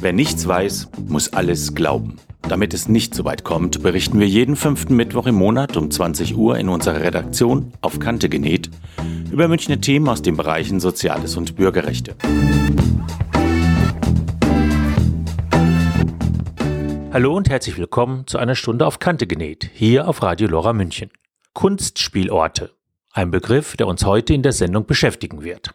Wer nichts weiß, muss alles glauben. Damit es nicht so weit kommt, berichten wir jeden fünften Mittwoch im Monat um 20 Uhr in unserer Redaktion auf Kante genäht über Münchner Themen aus den Bereichen Soziales und Bürgerrechte. Hallo und herzlich willkommen zu einer Stunde auf Kante genäht, hier auf Radio Lora München. Kunstspielorte. Ein Begriff, der uns heute in der Sendung beschäftigen wird.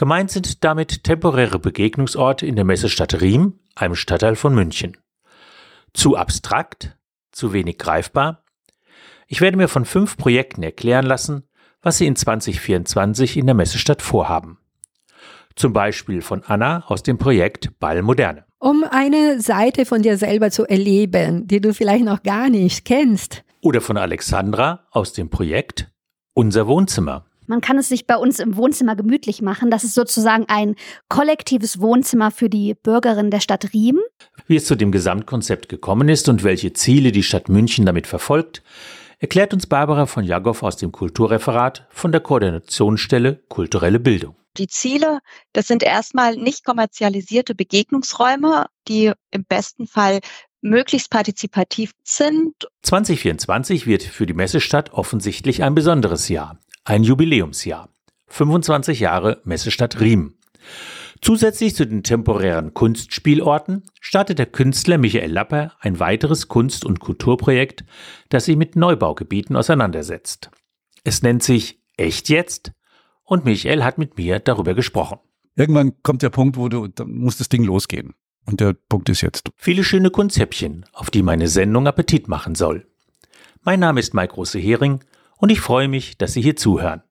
Gemeint sind damit temporäre Begegnungsorte in der Messestadt Riem, einem Stadtteil von München. Zu abstrakt? Zu wenig greifbar? Ich werde mir von fünf Projekten erklären lassen, was sie in 2024 in der Messestadt vorhaben. Zum Beispiel von Anna aus dem Projekt Ball Moderne. Um eine Seite von dir selber zu erleben, die du vielleicht noch gar nicht kennst. Oder von Alexandra aus dem Projekt Unser Wohnzimmer. Man kann es sich bei uns im Wohnzimmer gemütlich machen. Das ist sozusagen ein kollektives Wohnzimmer für die Bürgerinnen der Stadt Riem. Wie es zu dem Gesamtkonzept gekommen ist und welche Ziele die Stadt München damit verfolgt, erklärt uns Barbara von Jagow aus dem Kulturreferat von der Koordinationsstelle Kulturelle Bildung. Die Ziele, das sind erstmal nicht kommerzialisierte Begegnungsräume, die im besten Fall möglichst partizipativ sind. 2024 wird für die Messestadt offensichtlich ein besonderes Jahr ein Jubiläumsjahr. 25 Jahre Messestadt Riem. Zusätzlich zu den temporären Kunstspielorten startet der Künstler Michael Lapper ein weiteres Kunst- und Kulturprojekt, das sich mit Neubaugebieten auseinandersetzt. Es nennt sich Echt jetzt und Michael hat mit mir darüber gesprochen. Irgendwann kommt der Punkt, wo du, da muss das Ding losgehen. Und der Punkt ist jetzt. Viele schöne Konzeptchen, auf die meine Sendung Appetit machen soll. Mein Name ist Mike Große Hering und ich freue mich, dass Sie hier zuhören.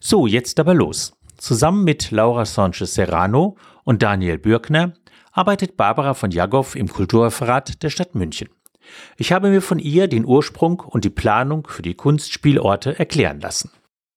So, jetzt aber los. Zusammen mit Laura Sanchez Serrano und Daniel Bürkner arbeitet Barbara von Jagow im Kulturreferat der Stadt München. Ich habe mir von ihr den Ursprung und die Planung für die Kunstspielorte erklären lassen.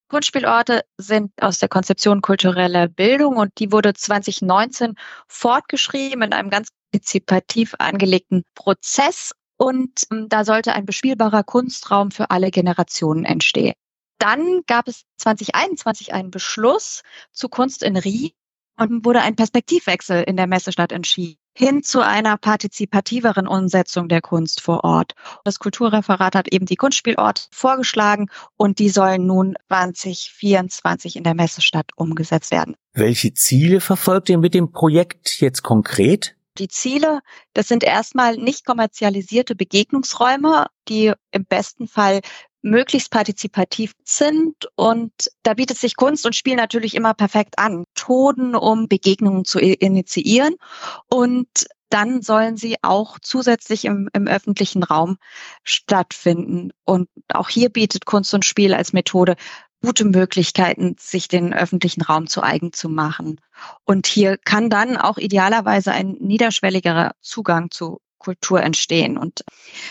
Kunstspielorte sind aus der Konzeption kultureller Bildung und die wurde 2019 fortgeschrieben in einem ganz partizipativ angelegten Prozess und ähm, da sollte ein bespielbarer Kunstraum für alle Generationen entstehen. Dann gab es 2021 einen Beschluss zu Kunst in Rie und wurde ein Perspektivwechsel in der Messestadt entschieden hin zu einer partizipativeren Umsetzung der Kunst vor Ort. Das Kulturreferat hat eben die Kunstspielorte vorgeschlagen und die sollen nun 2024 in der Messestadt umgesetzt werden. Welche Ziele verfolgt ihr mit dem Projekt jetzt konkret? Die Ziele, das sind erstmal nicht kommerzialisierte Begegnungsräume, die im besten Fall möglichst partizipativ sind. Und da bietet sich Kunst und Spiel natürlich immer perfekt an. Methoden, um Begegnungen zu initiieren. Und dann sollen sie auch zusätzlich im, im öffentlichen Raum stattfinden. Und auch hier bietet Kunst und Spiel als Methode gute Möglichkeiten, sich den öffentlichen Raum zu eigen zu machen. Und hier kann dann auch idealerweise ein niederschwelligerer Zugang zu Kultur entstehen. Und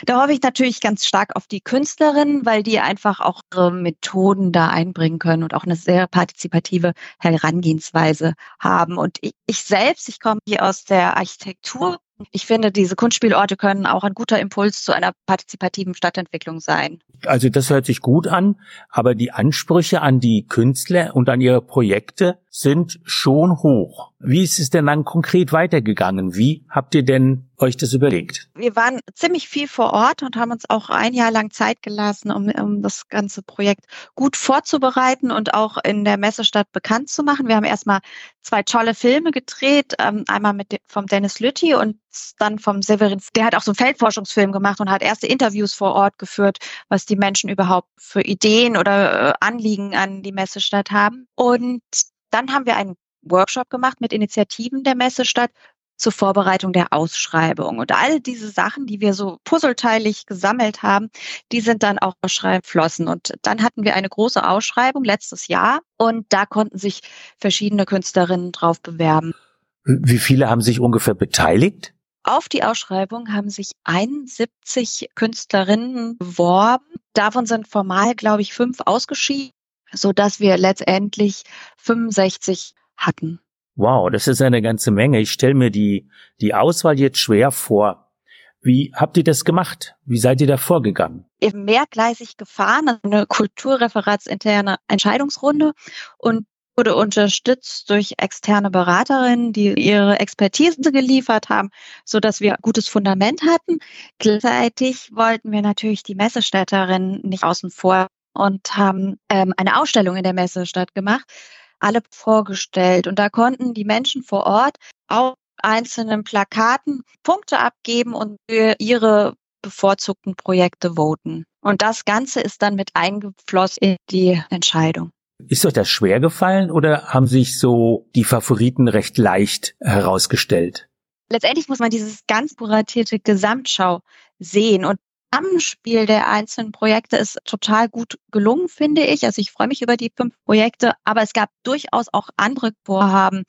da hoffe ich natürlich ganz stark auf die Künstlerinnen, weil die einfach auch ihre Methoden da einbringen können und auch eine sehr partizipative Herangehensweise haben. Und ich, ich selbst, ich komme hier aus der Architektur. Ich finde, diese Kunstspielorte können auch ein guter Impuls zu einer partizipativen Stadtentwicklung sein. Also das hört sich gut an, aber die Ansprüche an die Künstler und an ihre Projekte sind schon hoch. Wie ist es denn dann konkret weitergegangen? Wie habt ihr denn euch das überlegt? Wir waren ziemlich viel vor Ort und haben uns auch ein Jahr lang Zeit gelassen, um, um das ganze Projekt gut vorzubereiten und auch in der Messestadt bekannt zu machen. Wir haben erstmal zwei tolle Filme gedreht, ähm, einmal mit vom Dennis Lütti und dann vom Severin. Der hat auch so einen Feldforschungsfilm gemacht und hat erste Interviews vor Ort geführt, was die Menschen überhaupt für Ideen oder äh, Anliegen an die Messestadt haben. Und dann haben wir einen Workshop gemacht mit Initiativen der Messestadt zur Vorbereitung der Ausschreibung. Und all diese Sachen, die wir so puzzleteilig gesammelt haben, die sind dann auch flossen. Und dann hatten wir eine große Ausschreibung letztes Jahr und da konnten sich verschiedene Künstlerinnen drauf bewerben. Wie viele haben sich ungefähr beteiligt? Auf die Ausschreibung haben sich 71 Künstlerinnen beworben. Davon sind formal, glaube ich, fünf ausgeschieden so dass wir letztendlich 65 hatten. Wow, das ist eine ganze Menge. Ich stelle mir die, die Auswahl jetzt schwer vor. Wie habt ihr das gemacht? Wie seid ihr da vorgegangen? Eben mehrgleisig gefahren, also eine kulturreferatsinterne Entscheidungsrunde. Und wurde unterstützt durch externe Beraterinnen, die ihre Expertise geliefert haben, so dass wir gutes Fundament hatten. Gleichzeitig wollten wir natürlich die Messestädterinnen nicht außen vor und haben ähm, eine Ausstellung in der Messestadt gemacht, alle vorgestellt. Und da konnten die Menschen vor Ort auf einzelnen Plakaten Punkte abgeben und für ihre bevorzugten Projekte voten. Und das Ganze ist dann mit eingeflossen in die Entscheidung. Ist euch das schwer gefallen oder haben sich so die Favoriten recht leicht herausgestellt? Letztendlich muss man dieses ganz kuratierte Gesamtschau sehen und Zusammenspiel der einzelnen Projekte ist total gut gelungen, finde ich. Also ich freue mich über die fünf Projekte, aber es gab durchaus auch andere Vorhaben,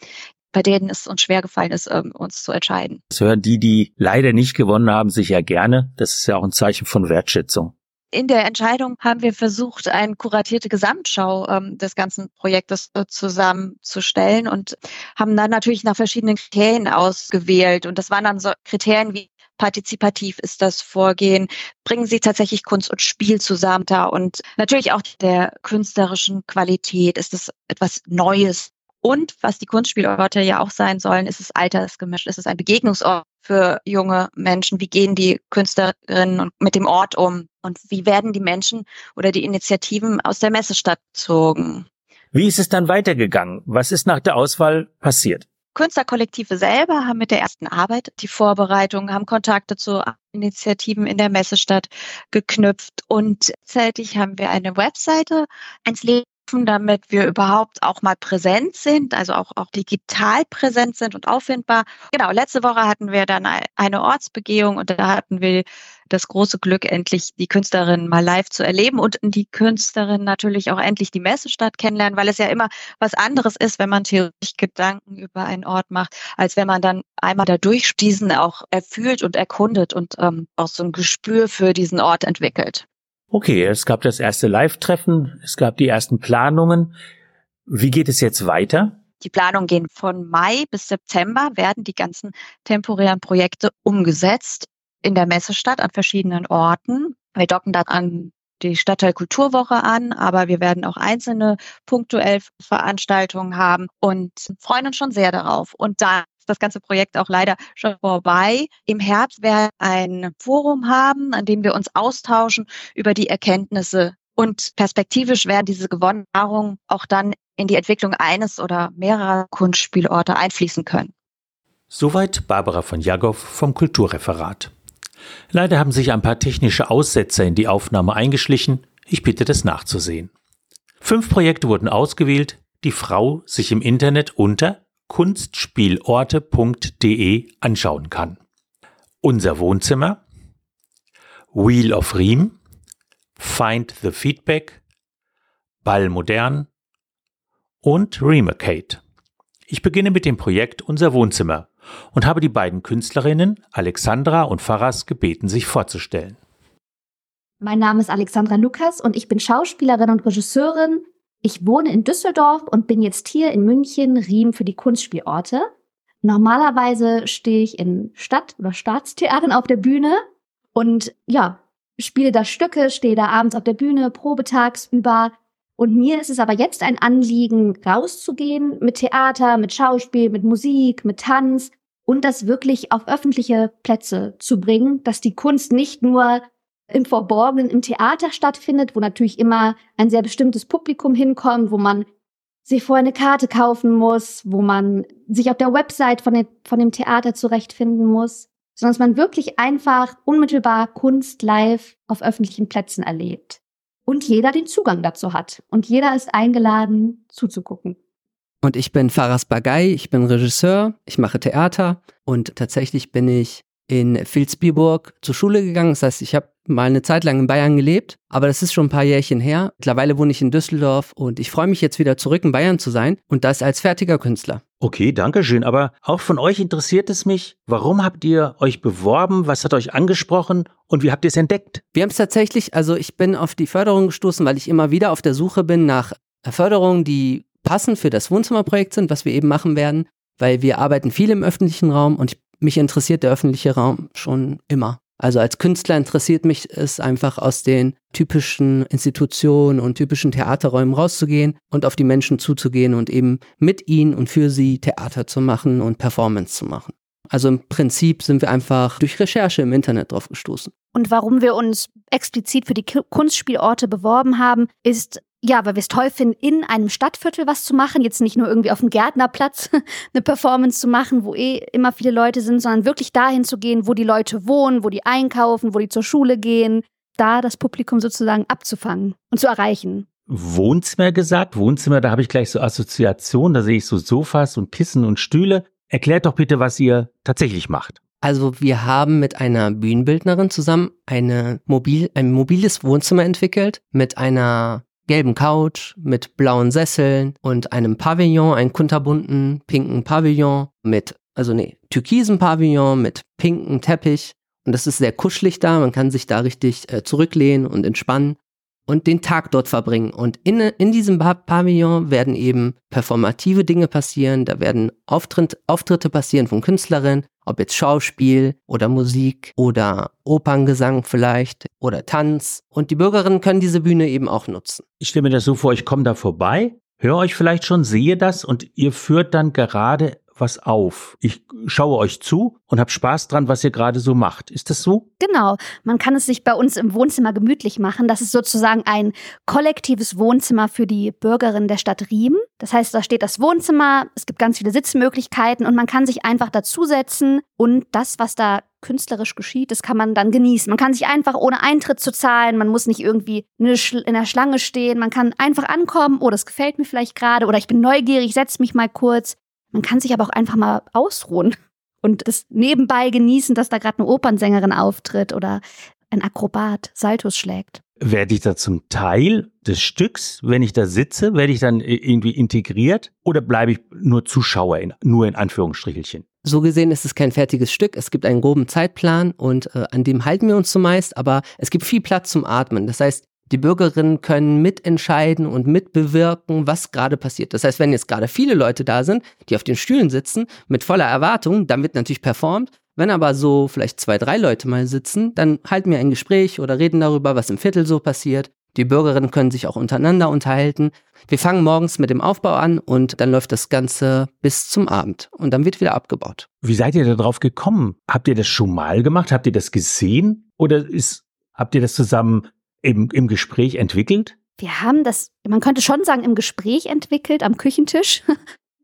bei denen es uns schwer gefallen ist, ähm, uns zu entscheiden. Das hören die, die leider nicht gewonnen haben, sich ja gerne. Das ist ja auch ein Zeichen von Wertschätzung. In der Entscheidung haben wir versucht, eine kuratierte Gesamtschau ähm, des ganzen Projektes äh, zusammenzustellen und haben dann natürlich nach verschiedenen Kriterien ausgewählt. Und das waren dann so Kriterien wie partizipativ ist das Vorgehen, bringen sie tatsächlich Kunst und Spiel zusammen da und natürlich auch der künstlerischen Qualität, ist es etwas Neues. Und was die Kunstspielorte ja auch sein sollen, ist es altersgemischt, ist es ein Begegnungsort für junge Menschen. Wie gehen die Künstlerinnen mit dem Ort um? Und wie werden die Menschen oder die Initiativen aus der Messestadt gezogen? Wie ist es dann weitergegangen? Was ist nach der Auswahl passiert? Künstlerkollektive selber haben mit der ersten Arbeit die Vorbereitung, haben Kontakte zu Initiativen in der Messestadt geknüpft. Und gleichzeitig haben wir eine Webseite ins Leben damit wir überhaupt auch mal präsent sind, also auch, auch digital präsent sind und auffindbar. Genau, letzte Woche hatten wir dann eine Ortsbegehung und da hatten wir das große Glück, endlich die Künstlerin mal live zu erleben und die Künstlerin natürlich auch endlich die Messestadt kennenlernen, weil es ja immer was anderes ist, wenn man theoretisch Gedanken über einen Ort macht, als wenn man dann einmal da durchstiesen auch erfühlt und erkundet und ähm, auch so ein Gespür für diesen Ort entwickelt. Okay, es gab das erste Live-Treffen, es gab die ersten Planungen. Wie geht es jetzt weiter? Die Planungen gehen von Mai bis September, werden die ganzen temporären Projekte umgesetzt in der Messestadt an verschiedenen Orten. Wir docken dann an die Stadtteil Kulturwoche an, aber wir werden auch einzelne punktuell Veranstaltungen haben und freuen uns schon sehr darauf. Und dann das ganze Projekt auch leider schon vorbei. Im Herbst werden wir ein Forum haben, an dem wir uns austauschen über die Erkenntnisse und perspektivisch werden diese gewonnenen Erfahrungen auch dann in die Entwicklung eines oder mehrerer Kunstspielorte einfließen können. Soweit Barbara von Jagow vom Kulturreferat. Leider haben sich ein paar technische Aussetzer in die Aufnahme eingeschlichen. Ich bitte das nachzusehen. Fünf Projekte wurden ausgewählt, die Frau sich im Internet unter kunstspielorte.de anschauen kann. Unser Wohnzimmer, Wheel of Riem, Find the Feedback, Ball Modern und Remacade. Ich beginne mit dem Projekt Unser Wohnzimmer und habe die beiden Künstlerinnen Alexandra und Faras gebeten, sich vorzustellen. Mein Name ist Alexandra Lukas und ich bin Schauspielerin und Regisseurin, ich wohne in Düsseldorf und bin jetzt hier in München Riem für die Kunstspielorte. Normalerweise stehe ich in Stadt- oder Staatstheatern auf der Bühne und ja, spiele da Stücke, stehe da abends auf der Bühne, probetags über. Und mir ist es aber jetzt ein Anliegen, rauszugehen mit Theater, mit Schauspiel, mit Musik, mit Tanz und das wirklich auf öffentliche Plätze zu bringen, dass die Kunst nicht nur im Verborgenen im Theater stattfindet, wo natürlich immer ein sehr bestimmtes Publikum hinkommt, wo man sich vorher eine Karte kaufen muss, wo man sich auf der Website von, den, von dem Theater zurechtfinden muss, sondern dass man wirklich einfach unmittelbar Kunst live auf öffentlichen Plätzen erlebt. Und jeder den Zugang dazu hat. Und jeder ist eingeladen, zuzugucken. Und ich bin Faras Bagay, ich bin Regisseur, ich mache Theater und tatsächlich bin ich in Vilsbiburg zur Schule gegangen. Das heißt, ich habe mal eine Zeit lang in Bayern gelebt, aber das ist schon ein paar Jährchen her. Mittlerweile wohne ich in Düsseldorf und ich freue mich jetzt wieder zurück in Bayern zu sein und das als fertiger Künstler. Okay, danke schön. Aber auch von euch interessiert es mich, warum habt ihr euch beworben? Was hat euch angesprochen und wie habt ihr es entdeckt? Wir haben es tatsächlich, also ich bin auf die Förderung gestoßen, weil ich immer wieder auf der Suche bin nach Förderungen, die passend für das Wohnzimmerprojekt sind, was wir eben machen werden, weil wir arbeiten viel im öffentlichen Raum und ich mich interessiert der öffentliche Raum schon immer. Also als Künstler interessiert mich es einfach aus den typischen Institutionen und typischen Theaterräumen rauszugehen und auf die Menschen zuzugehen und eben mit ihnen und für sie Theater zu machen und Performance zu machen. Also im Prinzip sind wir einfach durch Recherche im Internet drauf gestoßen. Und warum wir uns explizit für die Kunstspielorte beworben haben, ist ja, weil wir es toll finden, in einem Stadtviertel was zu machen. Jetzt nicht nur irgendwie auf dem Gärtnerplatz eine Performance zu machen, wo eh immer viele Leute sind, sondern wirklich dahin zu gehen, wo die Leute wohnen, wo die einkaufen, wo die zur Schule gehen. Da das Publikum sozusagen abzufangen und zu erreichen. Wohnzimmer gesagt. Wohnzimmer, da habe ich gleich so Assoziationen. Da sehe ich so Sofas und Kissen und Stühle. Erklärt doch bitte, was ihr tatsächlich macht. Also wir haben mit einer Bühnenbildnerin zusammen eine mobil, ein mobiles Wohnzimmer entwickelt mit einer gelben Couch mit blauen Sesseln und einem Pavillon, einen kunterbunten pinken Pavillon mit, also nee, türkisen Pavillon mit pinken Teppich. Und das ist sehr kuschelig da, man kann sich da richtig äh, zurücklehnen und entspannen und den Tag dort verbringen. Und in, in diesem Pavillon werden eben performative Dinge passieren, da werden Auftritt, Auftritte passieren von Künstlerinnen, ob jetzt Schauspiel oder Musik oder Operngesang vielleicht oder Tanz. Und die Bürgerinnen können diese Bühne eben auch nutzen. Ich stelle mir das so vor, ich komme da vorbei, höre euch vielleicht schon, sehe das und ihr führt dann gerade was auf. Ich schaue euch zu und habe Spaß dran, was ihr gerade so macht. Ist das so? Genau. Man kann es sich bei uns im Wohnzimmer gemütlich machen. Das ist sozusagen ein kollektives Wohnzimmer für die Bürgerinnen der Stadt Riemen. Das heißt, da steht das Wohnzimmer, es gibt ganz viele Sitzmöglichkeiten und man kann sich einfach dazusetzen und das, was da künstlerisch geschieht, das kann man dann genießen. Man kann sich einfach ohne Eintritt zu zahlen, man muss nicht irgendwie in der Schlange stehen, man kann einfach ankommen, oh, das gefällt mir vielleicht gerade oder ich bin neugierig, setz mich mal kurz. Man kann sich aber auch einfach mal ausruhen und das nebenbei genießen, dass da gerade eine Opernsängerin auftritt oder ein Akrobat Saltos schlägt. Werde ich da zum Teil des Stücks, wenn ich da sitze, werde ich dann irgendwie integriert oder bleibe ich nur Zuschauer, in, nur in Anführungsstrichelchen? So gesehen ist es kein fertiges Stück. Es gibt einen groben Zeitplan und äh, an dem halten wir uns zumeist, aber es gibt viel Platz zum Atmen. Das heißt, die Bürgerinnen können mitentscheiden und mitbewirken, was gerade passiert. Das heißt, wenn jetzt gerade viele Leute da sind, die auf den Stühlen sitzen, mit voller Erwartung, dann wird natürlich performt. Wenn aber so vielleicht zwei, drei Leute mal sitzen, dann halten wir ein Gespräch oder reden darüber, was im Viertel so passiert. Die Bürgerinnen können sich auch untereinander unterhalten. Wir fangen morgens mit dem Aufbau an und dann läuft das Ganze bis zum Abend und dann wird wieder abgebaut. Wie seid ihr da drauf gekommen? Habt ihr das schon mal gemacht? Habt ihr das gesehen? Oder ist, habt ihr das zusammen im, im Gespräch entwickelt? Wir haben das, man könnte schon sagen, im Gespräch entwickelt, am Küchentisch.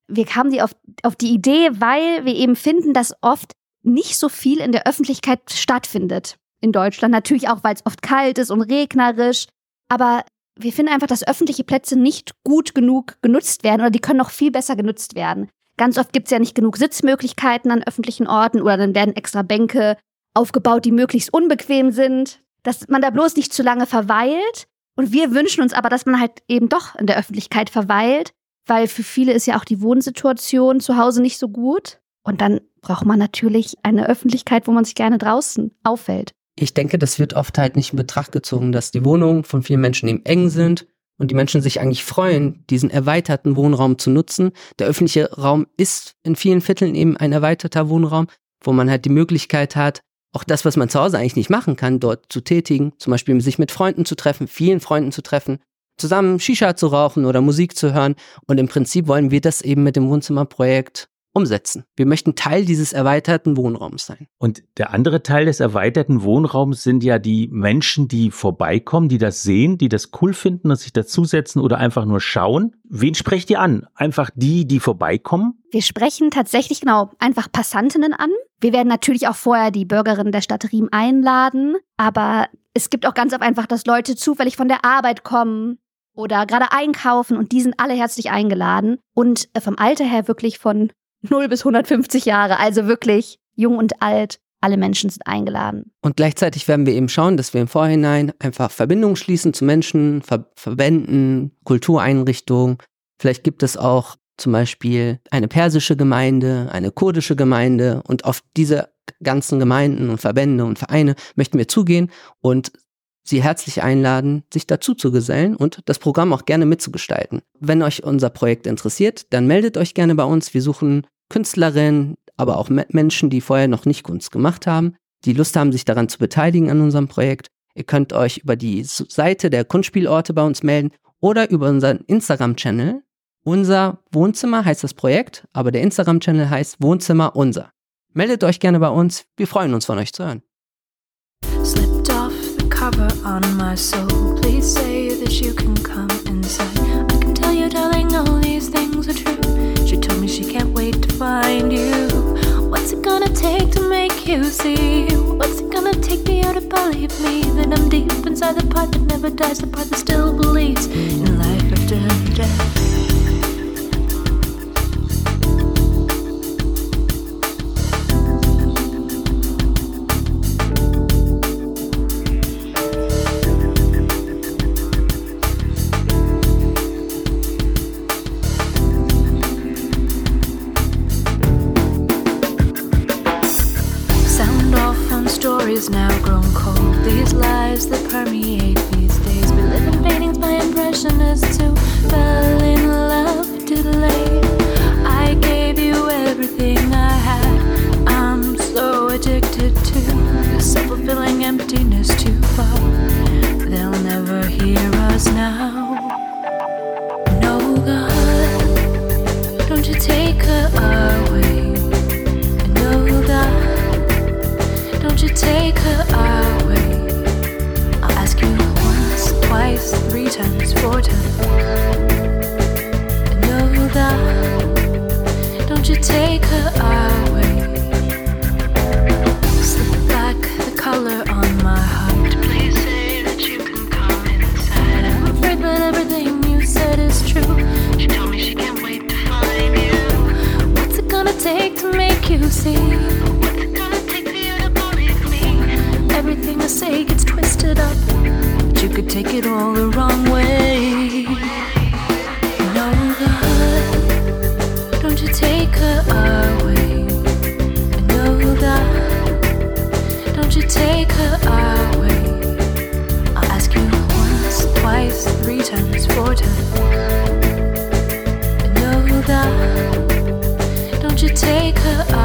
Wir kamen die auf, auf die Idee, weil wir eben finden, dass oft nicht so viel in der Öffentlichkeit stattfindet in Deutschland. Natürlich auch, weil es oft kalt ist und regnerisch. Aber wir finden einfach, dass öffentliche Plätze nicht gut genug genutzt werden oder die können noch viel besser genutzt werden. Ganz oft gibt es ja nicht genug Sitzmöglichkeiten an öffentlichen Orten oder dann werden extra Bänke aufgebaut, die möglichst unbequem sind dass man da bloß nicht zu lange verweilt. Und wir wünschen uns aber, dass man halt eben doch in der Öffentlichkeit verweilt, weil für viele ist ja auch die Wohnsituation zu Hause nicht so gut. Und dann braucht man natürlich eine Öffentlichkeit, wo man sich gerne draußen auffällt. Ich denke, das wird oft halt nicht in Betracht gezogen, dass die Wohnungen von vielen Menschen eben eng sind und die Menschen sich eigentlich freuen, diesen erweiterten Wohnraum zu nutzen. Der öffentliche Raum ist in vielen Vierteln eben ein erweiterter Wohnraum, wo man halt die Möglichkeit hat, auch das, was man zu Hause eigentlich nicht machen kann, dort zu tätigen, zum Beispiel sich mit Freunden zu treffen, vielen Freunden zu treffen, zusammen Shisha zu rauchen oder Musik zu hören. Und im Prinzip wollen wir das eben mit dem Wohnzimmerprojekt umsetzen. Wir möchten Teil dieses erweiterten Wohnraums sein. Und der andere Teil des erweiterten Wohnraums sind ja die Menschen, die vorbeikommen, die das sehen, die das cool finden und sich dazusetzen oder einfach nur schauen. Wen sprecht ihr an? Einfach die, die vorbeikommen? Wir sprechen tatsächlich genau einfach Passantinnen an. Wir werden natürlich auch vorher die Bürgerinnen der Stadt Riem einladen, aber es gibt auch ganz oft einfach, dass Leute zufällig von der Arbeit kommen oder gerade einkaufen und die sind alle herzlich eingeladen und äh, vom Alter her wirklich von 0 bis 150 Jahre, also wirklich jung und alt. Alle Menschen sind eingeladen. Und gleichzeitig werden wir eben schauen, dass wir im Vorhinein einfach Verbindungen schließen zu Menschen, Ver Verbänden, Kultureinrichtungen. Vielleicht gibt es auch zum Beispiel eine persische Gemeinde, eine kurdische Gemeinde und auf diese ganzen Gemeinden und Verbände und Vereine möchten wir zugehen und Sie herzlich einladen, sich dazu zu gesellen und das Programm auch gerne mitzugestalten. Wenn euch unser Projekt interessiert, dann meldet euch gerne bei uns. Wir suchen Künstlerinnen, aber auch Menschen, die vorher noch nicht Kunst gemacht haben. die Lust haben, sich daran zu beteiligen an unserem Projekt. Ihr könnt euch über die Seite der Kunstspielorte bei uns melden oder über unseren Instagram-Channel. Unser Wohnzimmer heißt das Projekt, aber der Instagram-Channel heißt Wohnzimmer unser. Meldet euch gerne bei uns. Wir freuen uns von euch zu hören. On my soul. Please say that you can come inside. I can tell you, darling, all these things are true. She told me she can't wait to find you. What's it gonna take to make you see? What's it gonna take for you to believe me that I'm deep inside the part that never dies, the part that still believes in life after death? Times, four times. And know that. Don't you take her away? Slip back the color on my heart. Please say that you can come inside. I'm afraid that everything you said is true. She told me she can't wait to find you. What's it gonna take to make you see? What's it gonna take for you to believe me? Everything I say gets twisted up. You could take it all the wrong way. No God, don't you take her away. Know that, don't you take her away. I'll ask you once, twice, three times, four times. Know that, don't you take her away.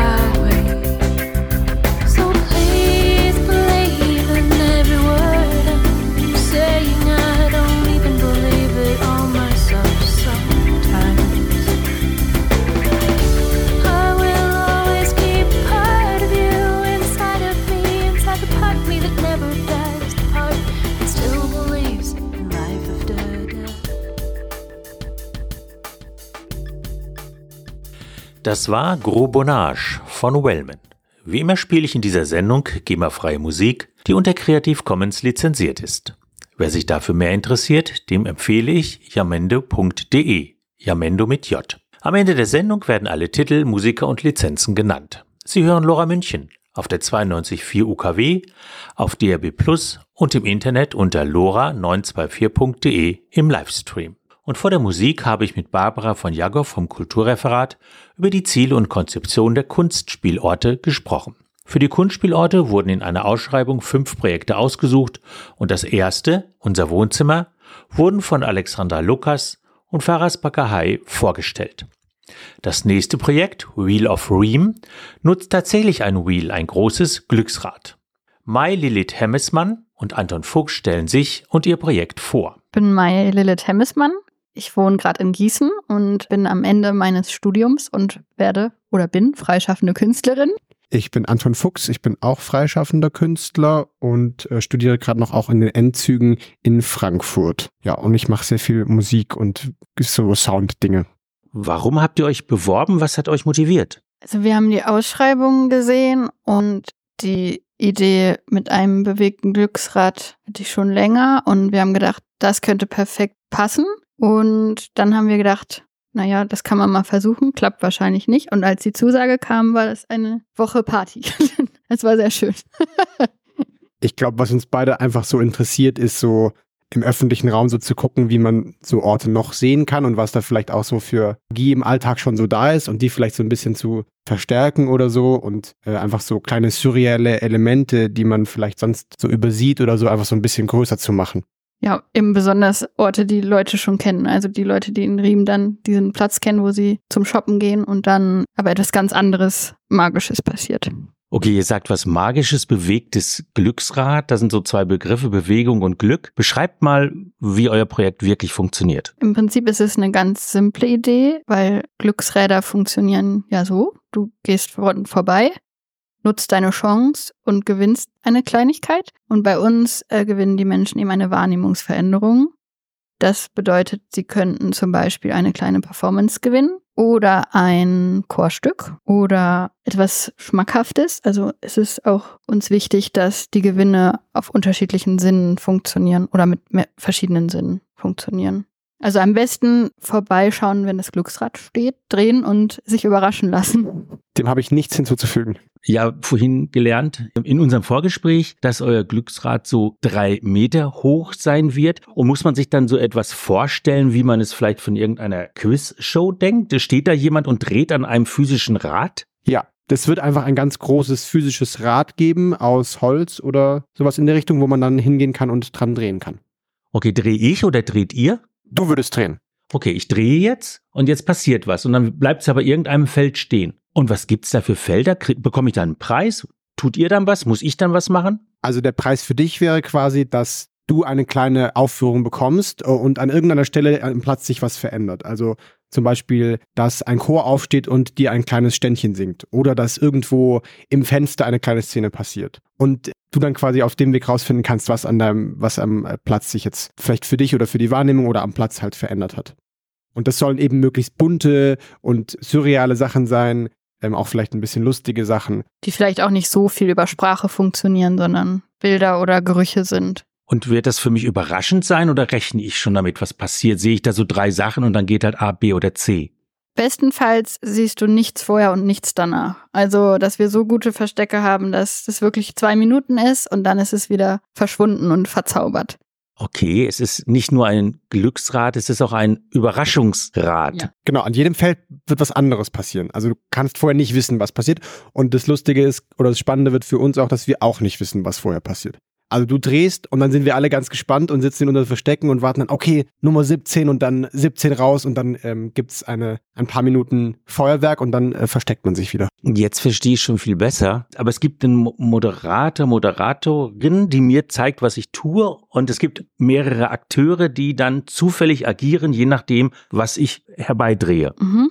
Das war Gros Bonnage von Wellman. Wie immer spiele ich in dieser Sendung GEMA-freie Musik, die unter Creative Commons lizenziert ist. Wer sich dafür mehr interessiert, dem empfehle ich jamendo.de. Jamendo mit J. Am Ende der Sendung werden alle Titel, Musiker und Lizenzen genannt. Sie hören Lora München auf der 92.4 UKW, auf DRB Plus und im Internet unter lora924.de im Livestream. Und vor der Musik habe ich mit Barbara von Jagow vom Kulturreferat über die Ziele und Konzeption der Kunstspielorte gesprochen. Für die Kunstspielorte wurden in einer Ausschreibung fünf Projekte ausgesucht und das erste, unser Wohnzimmer, wurden von Alexandra Lukas und Faras Bakahai vorgestellt. Das nächste Projekt, Wheel of Ream, nutzt tatsächlich ein Wheel, ein großes Glücksrad. Mai Lilith Hemmesmann und Anton Fuchs stellen sich und ihr Projekt vor. Ich bin Mai Lilith Hemmesmann, ich wohne gerade in Gießen und bin am Ende meines Studiums und werde oder bin freischaffende Künstlerin. Ich bin Anton Fuchs, ich bin auch freischaffender Künstler und äh, studiere gerade noch auch in den Endzügen in Frankfurt. Ja, und ich mache sehr viel Musik und so Sound-Dinge. Warum habt ihr euch beworben? Was hat euch motiviert? Also wir haben die Ausschreibung gesehen und die Idee mit einem bewegten Glücksrad hatte ich schon länger und wir haben gedacht, das könnte perfekt passen. Und dann haben wir gedacht, naja, das kann man mal versuchen, klappt wahrscheinlich nicht. Und als die Zusage kam, war das eine Woche Party. Es war sehr schön. ich glaube, was uns beide einfach so interessiert, ist so im öffentlichen Raum so zu gucken, wie man so Orte noch sehen kann und was da vielleicht auch so für Magie im Alltag schon so da ist und die vielleicht so ein bisschen zu verstärken oder so und äh, einfach so kleine surreale Elemente, die man vielleicht sonst so übersieht oder so einfach so ein bisschen größer zu machen. Ja, eben besonders Orte, die Leute schon kennen. Also die Leute, die in Riem dann diesen Platz kennen, wo sie zum Shoppen gehen und dann aber etwas ganz anderes Magisches passiert. Okay, ihr sagt was Magisches, bewegtes Glücksrad. Das sind so zwei Begriffe, Bewegung und Glück. Beschreibt mal, wie euer Projekt wirklich funktioniert. Im Prinzip ist es eine ganz simple Idee, weil Glücksräder funktionieren ja so. Du gehst vor, vorbei, nutzt deine Chance und gewinnst eine Kleinigkeit. Und bei uns äh, gewinnen die Menschen eben eine Wahrnehmungsveränderung. Das bedeutet, sie könnten zum Beispiel eine kleine Performance gewinnen oder ein Chorstück oder etwas Schmackhaftes. Also es ist auch uns wichtig, dass die Gewinne auf unterschiedlichen Sinnen funktionieren oder mit verschiedenen Sinnen funktionieren. Also am besten vorbeischauen, wenn das Glücksrad steht, drehen und sich überraschen lassen. Dem habe ich nichts hinzuzufügen. Ja, vorhin gelernt in unserem Vorgespräch, dass euer Glücksrad so drei Meter hoch sein wird. Und muss man sich dann so etwas vorstellen, wie man es vielleicht von irgendeiner Quizshow denkt? Steht da jemand und dreht an einem physischen Rad? Ja, das wird einfach ein ganz großes physisches Rad geben aus Holz oder sowas in der Richtung, wo man dann hingehen kann und dran drehen kann. Okay, drehe ich oder dreht ihr? Du würdest drehen. Okay, ich drehe jetzt und jetzt passiert was und dann bleibt es aber irgendeinem Feld stehen. Und was gibt's da für Felder? Krieg, bekomme ich da einen Preis? Tut ihr dann was? Muss ich dann was machen? Also der Preis für dich wäre quasi, dass du eine kleine Aufführung bekommst äh, und an irgendeiner Stelle am Platz sich was verändert. Also zum Beispiel, dass ein Chor aufsteht und dir ein kleines Ständchen singt oder dass irgendwo im Fenster eine kleine Szene passiert. Und du dann quasi auf dem Weg rausfinden kannst, was an deinem, was am Platz sich jetzt vielleicht für dich oder für die Wahrnehmung oder am Platz halt verändert hat. Und das sollen eben möglichst bunte und surreale Sachen sein, ähm, auch vielleicht ein bisschen lustige Sachen. Die vielleicht auch nicht so viel über Sprache funktionieren, sondern Bilder oder Gerüche sind. Und wird das für mich überraschend sein oder rechne ich schon damit, was passiert? Sehe ich da so drei Sachen und dann geht halt A, B oder C? Bestenfalls siehst du nichts vorher und nichts danach. Also, dass wir so gute Verstecke haben, dass das wirklich zwei Minuten ist und dann ist es wieder verschwunden und verzaubert. Okay, es ist nicht nur ein Glücksrad, es ist auch ein Überraschungsrad. Ja. Genau, an jedem Feld wird was anderes passieren. Also du kannst vorher nicht wissen, was passiert. Und das Lustige ist, oder das Spannende wird für uns auch, dass wir auch nicht wissen, was vorher passiert. Also du drehst und dann sind wir alle ganz gespannt und sitzen in unser Verstecken und warten dann, okay, Nummer 17 und dann 17 raus und dann ähm, gibt eine ein paar Minuten Feuerwerk und dann äh, versteckt man sich wieder. Jetzt verstehe ich schon viel besser. Aber es gibt einen Moderator, Moderatorin, die mir zeigt, was ich tue. Und es gibt mehrere Akteure, die dann zufällig agieren, je nachdem, was ich herbeidrehe. Mhm.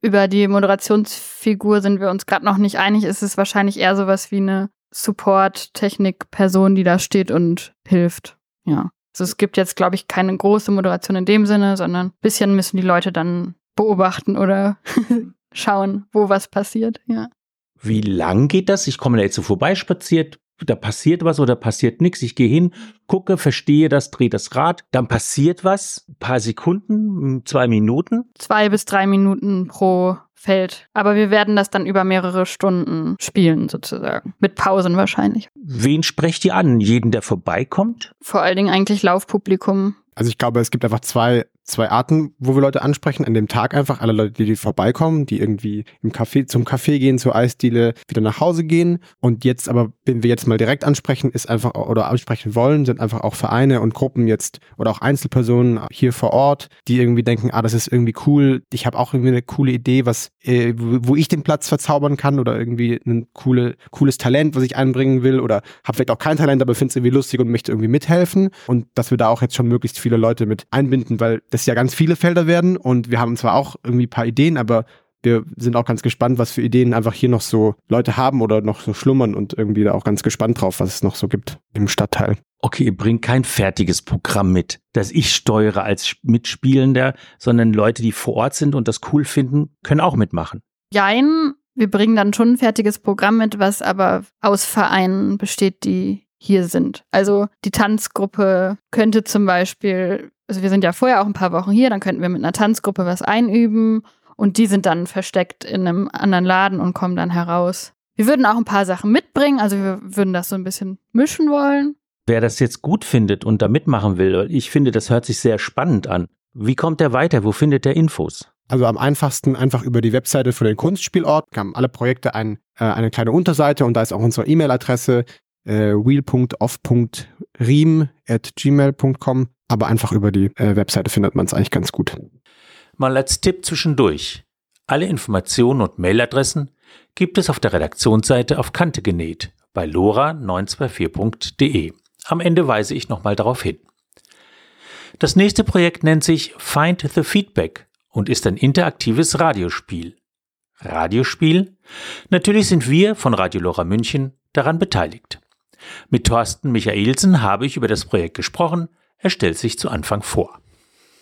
Über die Moderationsfigur sind wir uns gerade noch nicht einig. Es ist wahrscheinlich eher sowas wie eine Support-Technik-Person, die da steht und hilft. Ja. Also es gibt jetzt, glaube ich, keine große Moderation in dem Sinne, sondern ein bisschen müssen die Leute dann beobachten oder schauen, wo was passiert, ja. Wie lang geht das? Ich komme da jetzt so vorbeispaziert, da passiert was oder passiert nichts. Ich gehe hin, gucke, verstehe das, drehe das Rad, dann passiert was, ein paar Sekunden, zwei Minuten. Zwei bis drei Minuten pro Feld. Aber wir werden das dann über mehrere Stunden spielen, sozusagen. Mit Pausen wahrscheinlich. Wen sprecht ihr an? Jeden, der vorbeikommt? Vor allen Dingen eigentlich Laufpublikum. Also ich glaube, es gibt einfach zwei zwei Arten, wo wir Leute ansprechen. An dem Tag einfach alle Leute, die vorbeikommen, die irgendwie im Café, zum Café gehen, zur Eisdiele, wieder nach Hause gehen. Und jetzt aber, wenn wir jetzt mal direkt ansprechen, ist einfach oder ansprechen wollen, sind einfach auch Vereine und Gruppen jetzt oder auch Einzelpersonen hier vor Ort, die irgendwie denken, ah, das ist irgendwie cool. Ich habe auch irgendwie eine coole Idee, was, äh, wo ich den Platz verzaubern kann oder irgendwie ein coole, cooles Talent, was ich einbringen will oder habe vielleicht auch kein Talent, aber finde es irgendwie lustig und möchte irgendwie mithelfen. Und dass wir da auch jetzt schon möglichst viele Leute mit einbinden, weil das ja ganz viele Felder werden und wir haben zwar auch irgendwie ein paar Ideen, aber wir sind auch ganz gespannt, was für Ideen einfach hier noch so Leute haben oder noch so schlummern und irgendwie da auch ganz gespannt drauf, was es noch so gibt im Stadtteil. Okay, ihr bringt kein fertiges Programm mit, das ich steuere als Mitspielender, sondern Leute, die vor Ort sind und das cool finden, können auch mitmachen. Jein, wir bringen dann schon ein fertiges Programm mit, was aber aus Vereinen besteht, die hier sind. Also die Tanzgruppe könnte zum Beispiel, also wir sind ja vorher auch ein paar Wochen hier, dann könnten wir mit einer Tanzgruppe was einüben und die sind dann versteckt in einem anderen Laden und kommen dann heraus. Wir würden auch ein paar Sachen mitbringen, also wir würden das so ein bisschen mischen wollen. Wer das jetzt gut findet und da mitmachen will, ich finde, das hört sich sehr spannend an. Wie kommt der weiter? Wo findet der Infos? Also am einfachsten einfach über die Webseite für den Kunstspielort. Wir haben alle Projekte ein, äh, eine kleine Unterseite und da ist auch unsere E-Mail-Adresse äh, wheel.off.riem at gmail.com. Aber einfach über die äh, Webseite findet man es eigentlich ganz gut. Mal als Tipp zwischendurch. Alle Informationen und Mailadressen, gibt es auf der Redaktionsseite auf Kante genäht bei lora924.de. Am Ende weise ich nochmal darauf hin. Das nächste Projekt nennt sich Find the Feedback und ist ein interaktives Radiospiel. Radiospiel? Natürlich sind wir von Radio Lora München daran beteiligt. Mit Thorsten Michaelsen habe ich über das Projekt gesprochen. Er stellt sich zu Anfang vor.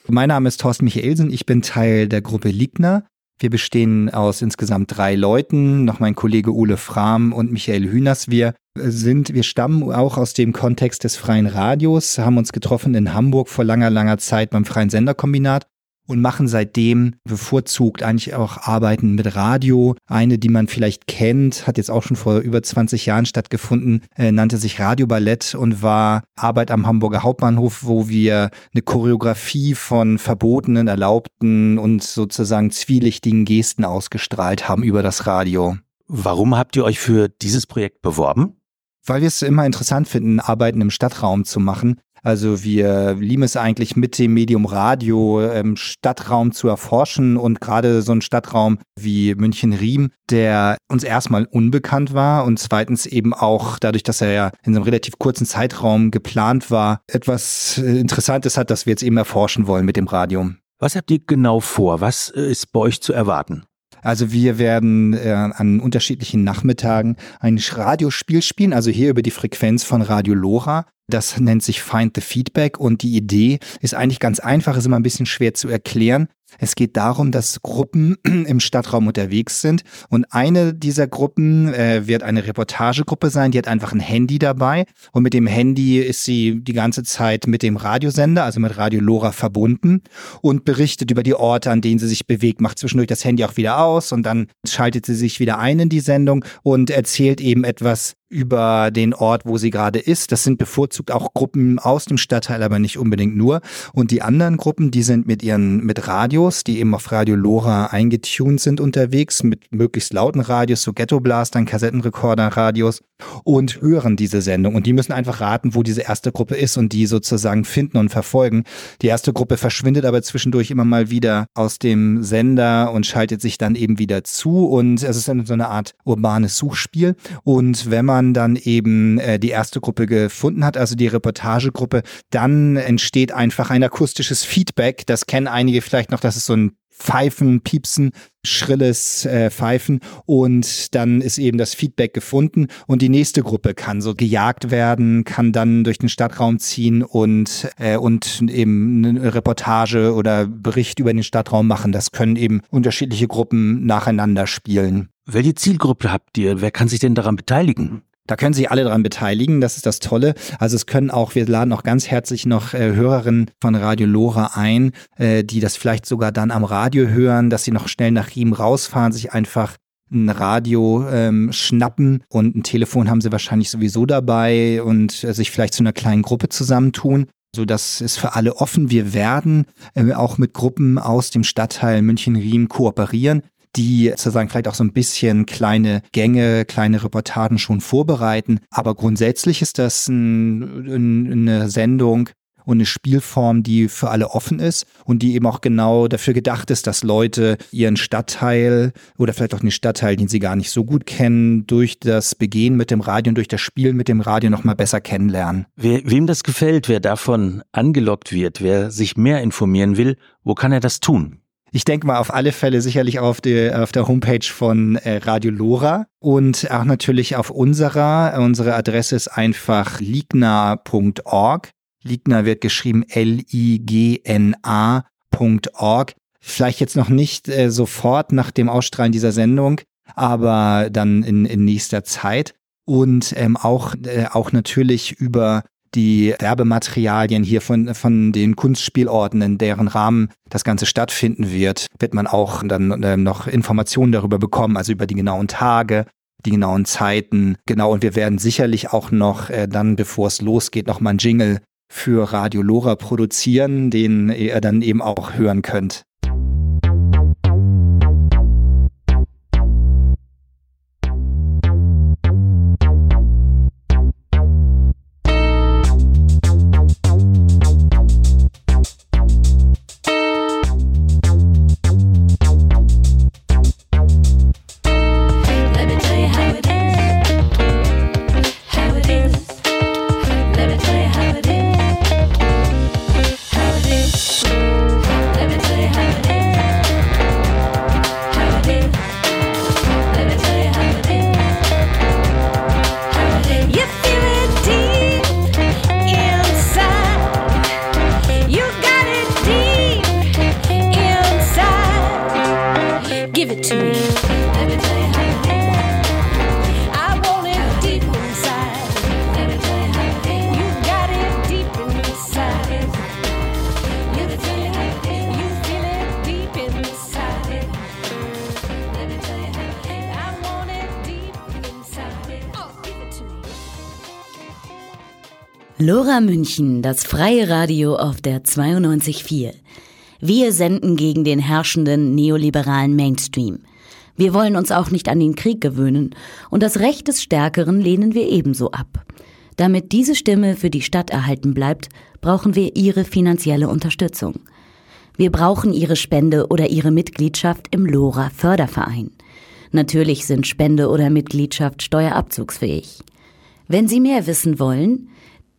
Mein Name ist Thorsten Michaelsen. Ich bin Teil der Gruppe Ligner. Wir bestehen aus insgesamt drei Leuten, noch mein Kollege Ole Frahm und Michael Hühners. Wir sind, wir stammen auch aus dem Kontext des freien Radios, haben uns getroffen in Hamburg vor langer, langer Zeit beim freien Senderkombinat und machen seitdem bevorzugt eigentlich auch Arbeiten mit Radio. Eine, die man vielleicht kennt, hat jetzt auch schon vor über 20 Jahren stattgefunden, äh, nannte sich Radio Ballett und war Arbeit am Hamburger Hauptbahnhof, wo wir eine Choreografie von verbotenen, erlaubten und sozusagen zwielichtigen Gesten ausgestrahlt haben über das Radio. Warum habt ihr euch für dieses Projekt beworben? Weil wir es immer interessant finden, Arbeiten im Stadtraum zu machen. Also wir lieben es eigentlich mit dem Medium Radio ähm, Stadtraum zu erforschen und gerade so ein Stadtraum wie München-Riem, der uns erstmal unbekannt war und zweitens eben auch dadurch, dass er ja in einem relativ kurzen Zeitraum geplant war, etwas äh, Interessantes hat, das wir jetzt eben erforschen wollen mit dem Radio. Was habt ihr genau vor? Was äh, ist bei euch zu erwarten? Also wir werden äh, an unterschiedlichen Nachmittagen ein Radiospiel spielen, also hier über die Frequenz von Radio Lora. Das nennt sich Find the Feedback und die Idee ist eigentlich ganz einfach, ist immer ein bisschen schwer zu erklären. Es geht darum, dass Gruppen im Stadtraum unterwegs sind und eine dieser Gruppen äh, wird eine Reportagegruppe sein, die hat einfach ein Handy dabei und mit dem Handy ist sie die ganze Zeit mit dem Radiosender, also mit Radio Lora verbunden und berichtet über die Orte, an denen sie sich bewegt, macht zwischendurch das Handy auch wieder aus und dann schaltet sie sich wieder ein in die Sendung und erzählt eben etwas über den Ort, wo sie gerade ist. Das sind bevorzugt auch Gruppen aus dem Stadtteil, aber nicht unbedingt nur. Und die anderen Gruppen, die sind mit ihren mit Radios, die eben auf Radio Lora eingetuned sind unterwegs, mit möglichst lauten Radios, so Ghetto-Blastern, Kassettenrekorder-Radios und hören diese Sendung. Und die müssen einfach raten, wo diese erste Gruppe ist und die sozusagen finden und verfolgen. Die erste Gruppe verschwindet aber zwischendurch immer mal wieder aus dem Sender und schaltet sich dann eben wieder zu. Und es ist so eine Art urbanes Suchspiel. Und wenn man man dann eben äh, die erste Gruppe gefunden hat, also die Reportagegruppe, dann entsteht einfach ein akustisches Feedback. Das kennen einige vielleicht noch, das ist so ein Pfeifen, Piepsen, schrilles äh, Pfeifen und dann ist eben das Feedback gefunden und die nächste Gruppe kann so gejagt werden, kann dann durch den Stadtraum ziehen und äh, und eben eine Reportage oder Bericht über den Stadtraum machen. Das können eben unterschiedliche Gruppen nacheinander spielen. Welche Zielgruppe habt ihr? Wer kann sich denn daran beteiligen? Da können sich alle daran beteiligen, das ist das Tolle. Also es können auch, wir laden auch ganz herzlich noch äh, Hörerinnen von Radio Lora ein, äh, die das vielleicht sogar dann am Radio hören, dass sie noch schnell nach Riem rausfahren, sich einfach ein Radio ähm, schnappen und ein Telefon haben sie wahrscheinlich sowieso dabei und äh, sich vielleicht zu einer kleinen Gruppe zusammentun. So, das ist für alle offen. Wir werden äh, auch mit Gruppen aus dem Stadtteil München-Riem kooperieren die sozusagen vielleicht auch so ein bisschen kleine Gänge, kleine Reportagen schon vorbereiten. Aber grundsätzlich ist das ein, ein, eine Sendung, und eine Spielform, die für alle offen ist und die eben auch genau dafür gedacht ist, dass Leute ihren Stadtteil oder vielleicht auch den Stadtteil, den sie gar nicht so gut kennen, durch das Begehen mit dem Radio und durch das Spiel mit dem Radio nochmal besser kennenlernen. Wer, wem das gefällt, wer davon angelockt wird, wer sich mehr informieren will, wo kann er das tun? Ich denke mal auf alle Fälle sicherlich auf, die, auf der Homepage von äh, Radio Lora und auch natürlich auf unserer. Unsere Adresse ist einfach ligna.org. Ligna wird geschrieben L-I-G-N-A.org. Vielleicht jetzt noch nicht äh, sofort nach dem Ausstrahlen dieser Sendung, aber dann in, in nächster Zeit. Und ähm, auch, äh, auch natürlich über die Werbematerialien hier von, von den Kunstspielorten, in deren Rahmen das Ganze stattfinden wird, wird man auch dann äh, noch Informationen darüber bekommen, also über die genauen Tage, die genauen Zeiten. Genau, und wir werden sicherlich auch noch äh, dann, bevor es losgeht, noch mal einen Jingle für Radio Lora produzieren, den ihr dann eben auch hören könnt. Lora München, das freie Radio auf der 92.4. Wir senden gegen den herrschenden neoliberalen Mainstream. Wir wollen uns auch nicht an den Krieg gewöhnen und das Recht des Stärkeren lehnen wir ebenso ab. Damit diese Stimme für die Stadt erhalten bleibt, brauchen wir Ihre finanzielle Unterstützung. Wir brauchen Ihre Spende oder Ihre Mitgliedschaft im LoRa Förderverein. Natürlich sind Spende oder Mitgliedschaft steuerabzugsfähig. Wenn Sie mehr wissen wollen,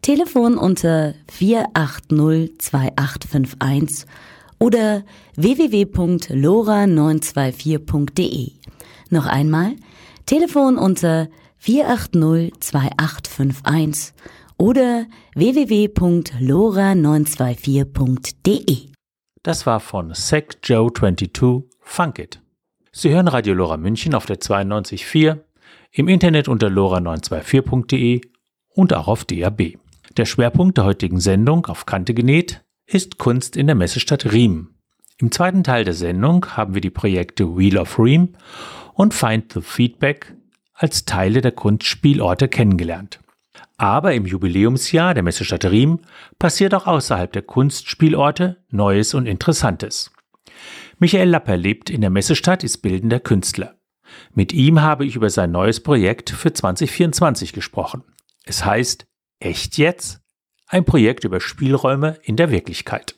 Telefon unter 4802851 oder www.lora924.de. Noch einmal, Telefon unter 4802851 oder www.lora924.de. Das war von Sec Joe 22 Funk It. Sie hören Radio Lora München auf der 92.4, im Internet unter lora924.de und auch auf DAB. Der Schwerpunkt der heutigen Sendung auf Kante genäht ist Kunst in der Messestadt Riem. Im zweiten Teil der Sendung haben wir die Projekte Wheel of Riem und Find the Feedback als Teile der Kunstspielorte kennengelernt. Aber im Jubiläumsjahr der Messestadt Riem passiert auch außerhalb der Kunstspielorte Neues und Interessantes. Michael Lapper lebt in der Messestadt, ist bildender Künstler. Mit ihm habe ich über sein neues Projekt für 2024 gesprochen. Es heißt Echt jetzt? Ein Projekt über Spielräume in der Wirklichkeit.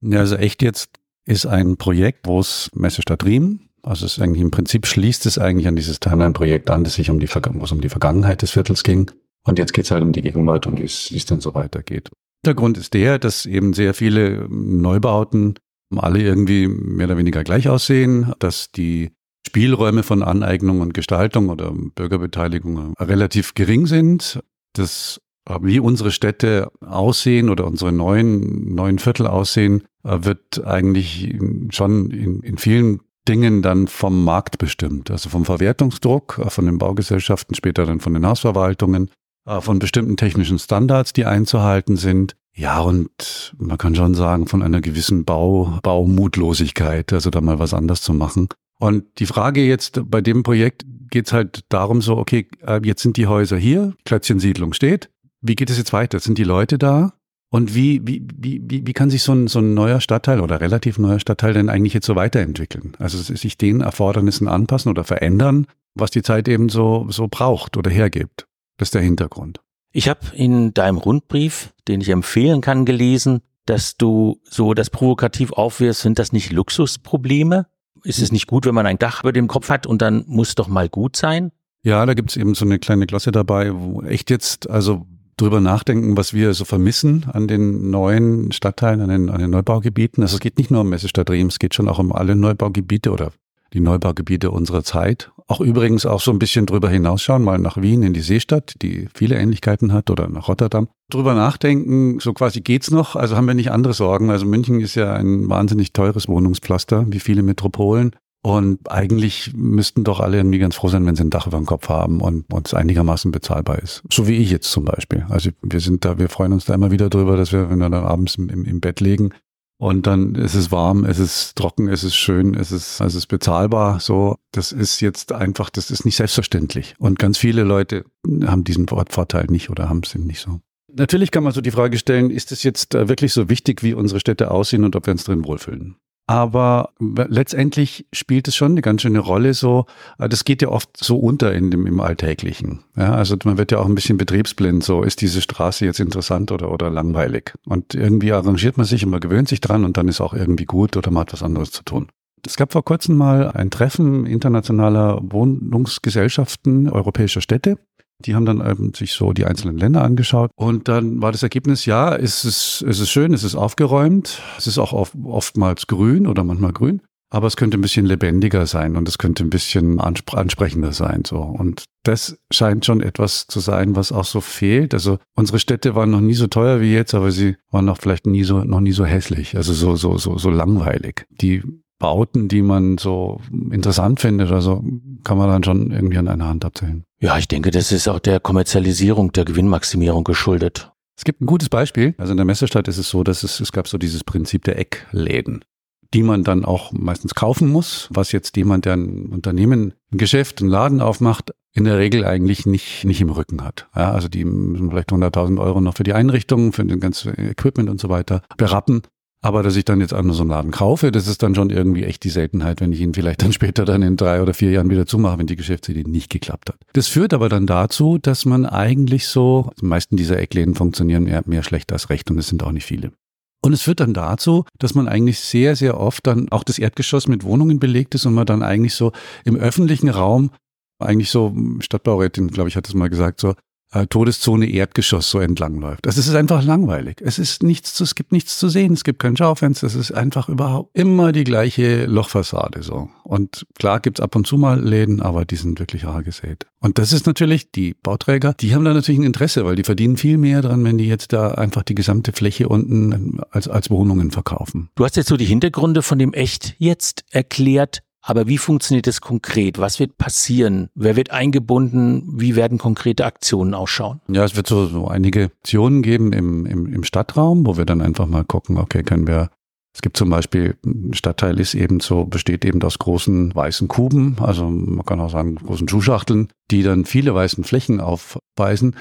Ja, also echt jetzt ist ein Projekt, wo es Messestadt Riem, also es ist eigentlich im Prinzip schließt es eigentlich an dieses Timeline-Projekt an, das sich um die, wo es um die Vergangenheit des Viertels ging. Und jetzt geht es halt um die Gegenwart und wie es dann so weitergeht. Der Grund ist der, dass eben sehr viele Neubauten alle irgendwie mehr oder weniger gleich aussehen, dass die Spielräume von Aneignung und Gestaltung oder Bürgerbeteiligung relativ gering sind. Das wie unsere Städte aussehen oder unsere neuen, neuen Viertel aussehen, äh, wird eigentlich schon in, in vielen Dingen dann vom Markt bestimmt. Also vom Verwertungsdruck, äh, von den Baugesellschaften, später dann von den Hausverwaltungen, äh, von bestimmten technischen Standards, die einzuhalten sind. Ja, und man kann schon sagen, von einer gewissen Bau, Baumutlosigkeit, also da mal was anders zu machen. Und die Frage jetzt bei dem Projekt geht es halt darum so, okay, jetzt sind die Häuser hier, Klötzchensiedlung steht, wie geht es jetzt weiter? Sind die Leute da? Und wie, wie, wie, wie, kann sich so ein, so ein neuer Stadtteil oder relativ neuer Stadtteil denn eigentlich jetzt so weiterentwickeln? Also sich den Erfordernissen anpassen oder verändern, was die Zeit eben so, so braucht oder hergibt. Das ist der Hintergrund. Ich habe in deinem Rundbrief, den ich empfehlen kann, gelesen, dass du so das provokativ aufwirfst, sind das nicht Luxusprobleme? Ist es nicht gut, wenn man ein Dach über dem Kopf hat und dann muss doch mal gut sein? Ja, da gibt's eben so eine kleine Glosse dabei, wo echt jetzt, also drüber nachdenken, was wir so vermissen an den neuen Stadtteilen, an den, an den Neubaugebieten. Also es geht nicht nur um Messestadt Riem, es geht schon auch um alle Neubaugebiete oder die Neubaugebiete unserer Zeit. Auch übrigens auch so ein bisschen drüber hinausschauen, mal nach Wien in die Seestadt, die viele Ähnlichkeiten hat, oder nach Rotterdam. Drüber nachdenken, so quasi geht's noch, also haben wir nicht andere Sorgen. Also München ist ja ein wahnsinnig teures Wohnungspflaster, wie viele Metropolen. Und eigentlich müssten doch alle irgendwie ganz froh sein, wenn sie ein Dach über dem Kopf haben und uns einigermaßen bezahlbar ist. So wie ich jetzt zum Beispiel. Also wir sind da, wir freuen uns da immer wieder drüber, dass wir, wenn wir dann abends im, im Bett liegen und dann ist es warm, es ist trocken, es ist schön, es ist, es ist bezahlbar. So, das ist jetzt einfach, das ist nicht selbstverständlich. Und ganz viele Leute haben diesen Vorteil nicht oder haben es eben nicht so. Natürlich kann man so die Frage stellen, ist es jetzt äh, wirklich so wichtig, wie unsere Städte aussehen und ob wir uns drin wohlfühlen? Aber letztendlich spielt es schon eine ganz schöne Rolle. So, äh, das geht ja oft so unter in dem im Alltäglichen. Ja, also man wird ja auch ein bisschen betriebsblind. So ist diese Straße jetzt interessant oder oder langweilig. Und irgendwie arrangiert man sich und man gewöhnt sich dran und dann ist auch irgendwie gut oder man hat was anderes zu tun. Es gab vor kurzem mal ein Treffen internationaler Wohnungsgesellschaften europäischer Städte. Die haben dann eben sich so die einzelnen Länder angeschaut. Und dann war das Ergebnis, ja, es ist, es ist schön, es ist aufgeräumt, es ist auch oft, oftmals grün oder manchmal grün. Aber es könnte ein bisschen lebendiger sein und es könnte ein bisschen anspr ansprechender sein, so. Und das scheint schon etwas zu sein, was auch so fehlt. Also unsere Städte waren noch nie so teuer wie jetzt, aber sie waren auch vielleicht nie so, noch nie so hässlich, also so, so, so, so langweilig. Die Bauten, die man so interessant findet. Also kann man dann schon irgendwie an einer Hand abzählen. Ja, ich denke, das ist auch der Kommerzialisierung, der Gewinnmaximierung geschuldet. Es gibt ein gutes Beispiel. Also in der Messestadt ist es so, dass es, es gab so dieses Prinzip der Eckläden, die man dann auch meistens kaufen muss, was jetzt jemand, der ein Unternehmen, ein Geschäft, einen Laden aufmacht, in der Regel eigentlich nicht, nicht im Rücken hat. Ja, also die müssen vielleicht 100.000 Euro noch für die Einrichtung, für das ganze Equipment und so weiter berappen. Aber dass ich dann jetzt nur so einen Laden kaufe, das ist dann schon irgendwie echt die Seltenheit, wenn ich ihn vielleicht dann später dann in drei oder vier Jahren wieder zumache, wenn die Geschäftsidee nicht geklappt hat. Das führt aber dann dazu, dass man eigentlich so, die meisten dieser Eckläden funktionieren mehr, mehr schlecht als recht und es sind auch nicht viele. Und es führt dann dazu, dass man eigentlich sehr, sehr oft dann auch das Erdgeschoss mit Wohnungen belegt ist und man dann eigentlich so im öffentlichen Raum, eigentlich so, Stadtbaurätin, glaube ich, hat es mal gesagt, so äh, Todeszone Erdgeschoss so entlang läuft. Das ist einfach langweilig. Es ist nichts, zu, es gibt nichts zu sehen, es gibt kein Schaufenster, es ist einfach überhaupt immer die gleiche Lochfassade so. Und klar gibt's ab und zu mal Läden, aber die sind wirklich rar gesät. Und das ist natürlich, die Bauträger, die haben da natürlich ein Interesse, weil die verdienen viel mehr dran, wenn die jetzt da einfach die gesamte Fläche unten als, als Wohnungen verkaufen. Du hast jetzt so die Hintergründe von dem Echt jetzt erklärt. Aber wie funktioniert das konkret? Was wird passieren? Wer wird eingebunden? Wie werden konkrete Aktionen ausschauen? Ja, es wird so, so einige Aktionen geben im, im, im Stadtraum, wo wir dann einfach mal gucken, okay, können wir es gibt zum Beispiel, ein Stadtteil ist eben so, besteht eben aus großen weißen Kuben, also man kann auch sagen großen Schuhschachteln, die dann viele weißen Flächen aufweisen.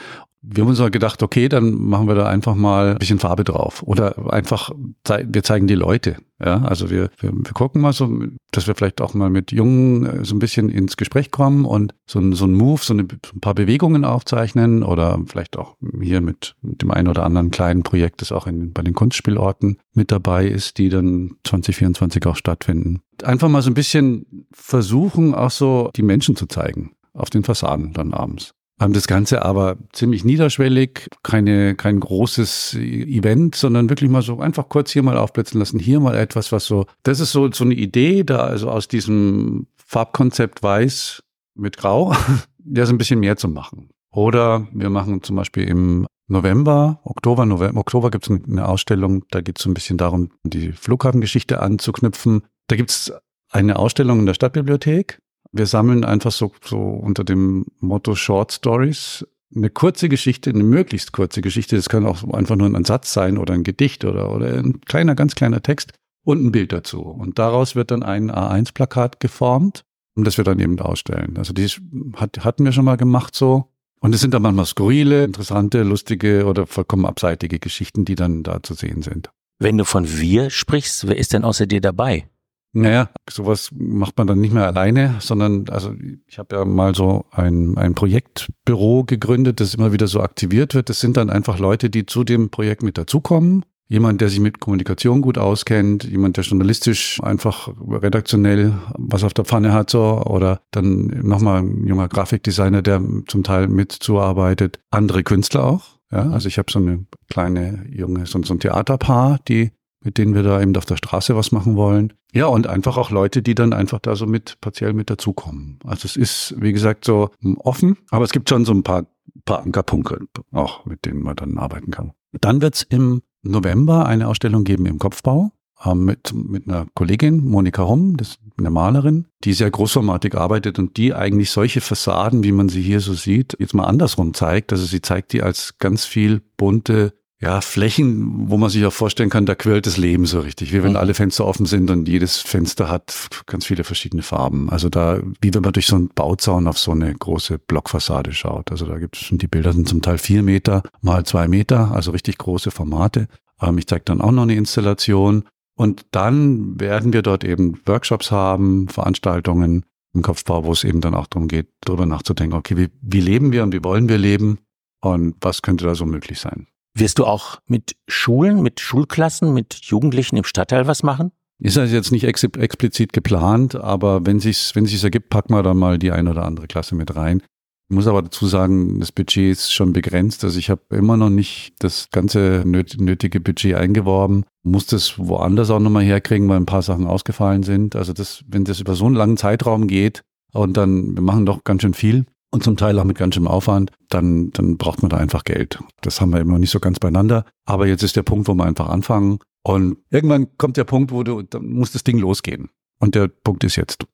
Wir haben uns mal gedacht, okay, dann machen wir da einfach mal ein bisschen Farbe drauf. Oder einfach, wir zeigen die Leute. Ja, also wir, wir, wir gucken mal so, dass wir vielleicht auch mal mit Jungen äh, so ein bisschen ins Gespräch kommen und so ein, so ein Move, so, eine, so ein paar Bewegungen aufzeichnen oder vielleicht auch hier mit, mit dem einen oder anderen kleinen Projekt, das auch in, bei den Kunstspielorten mit dabei ist, die dann 2024 auch stattfinden. Einfach mal so ein bisschen versuchen, auch so die Menschen zu zeigen auf den Fassaden dann abends. Haben das Ganze aber ziemlich niederschwellig, keine, kein großes Event, sondern wirklich mal so einfach kurz hier mal aufblitzen lassen, hier mal etwas, was so, das ist so, so eine Idee, da also aus diesem Farbkonzept weiß mit grau, ja, so ein bisschen mehr zu machen. Oder wir machen zum Beispiel im November, Oktober, November, Oktober gibt es eine Ausstellung, da geht es so ein bisschen darum, die Flughafengeschichte anzuknüpfen. Da gibt es eine Ausstellung in der Stadtbibliothek. Wir sammeln einfach so, so unter dem Motto Short Stories eine kurze Geschichte, eine möglichst kurze Geschichte. Das kann auch einfach nur ein Satz sein oder ein Gedicht oder, oder ein kleiner, ganz kleiner Text und ein Bild dazu. Und daraus wird dann ein A1-Plakat geformt und das wir dann eben ausstellen. Also die hat, hatten wir schon mal gemacht so. Und es sind dann manchmal skurrile, interessante, lustige oder vollkommen abseitige Geschichten, die dann da zu sehen sind. Wenn du von wir sprichst, wer ist denn außer dir dabei? Naja, sowas macht man dann nicht mehr alleine, sondern also ich habe ja mal so ein, ein Projektbüro gegründet, das immer wieder so aktiviert wird. Das sind dann einfach Leute, die zu dem Projekt mit dazukommen. Jemand, der sich mit Kommunikation gut auskennt, jemand, der journalistisch einfach redaktionell was auf der Pfanne hat, so, oder dann nochmal ein junger Grafikdesigner, der zum Teil mitzuarbeitet. Andere Künstler auch. Ja, also ich habe so eine kleine junge, so, so ein Theaterpaar, die mit denen wir da eben auf der Straße was machen wollen. Ja, und einfach auch Leute, die dann einfach da so mit partiell mit dazukommen. Also es ist, wie gesagt, so offen, aber es gibt schon so ein paar, paar Ankerpunkte auch, mit denen man dann arbeiten kann. Dann wird's im November eine Ausstellung geben im Kopfbau äh, mit, mit einer Kollegin, Monika Homm, das ist eine Malerin, die sehr großformatig arbeitet und die eigentlich solche Fassaden, wie man sie hier so sieht, jetzt mal andersrum zeigt. Also sie zeigt die als ganz viel bunte ja, Flächen, wo man sich auch vorstellen kann, da quirlt das Leben so richtig. Wie wenn Mhm. alle Fenster offen sind und jedes Fenster hat ganz viele verschiedene Farben. Also da, wie wenn man durch so einen Bauzaun auf so eine große Blockfassade schaut. Also da gibt es schon, die Bilder sind zum Teil vier Meter mal zwei Meter, also richtig große Formate. Ähm, ich zeige dann auch noch eine Installation. Und dann werden wir dort eben Workshops haben, Veranstaltungen im Kopfbau, wo es eben dann auch darum geht, darüber nachzudenken, okay, wie, wie leben wir und wie wollen wir leben und was könnte da so möglich sein. Wirst du auch mit Schulen, mit Schulklassen, mit Jugendlichen im Stadtteil was machen? Ist also jetzt nicht ex explizit geplant, aber wenn sich's, wenn sich's ergibt, packen wir dann mal die ein oder andere Klasse mit rein. Ich muss aber dazu sagen, das Budget ist schon begrenzt. Also ich habe immer noch nicht das ganze nöt nötige Budget eingeworben. Muss das woanders auch nochmal herkriegen, weil ein paar Sachen ausgefallen sind. Also das, wenn das über so einen langen Zeitraum geht und dann, wir machen doch ganz schön viel und zum Teil auch mit ganz schönem Aufwand, dann, dann braucht man da einfach Geld. Das haben wir immer noch nicht so ganz beieinander. Aber jetzt ist der Punkt, wo wir einfach anfangen. Und irgendwann kommt der Punkt, wo du, da muss das Ding losgehen. Und der Punkt ist jetzt.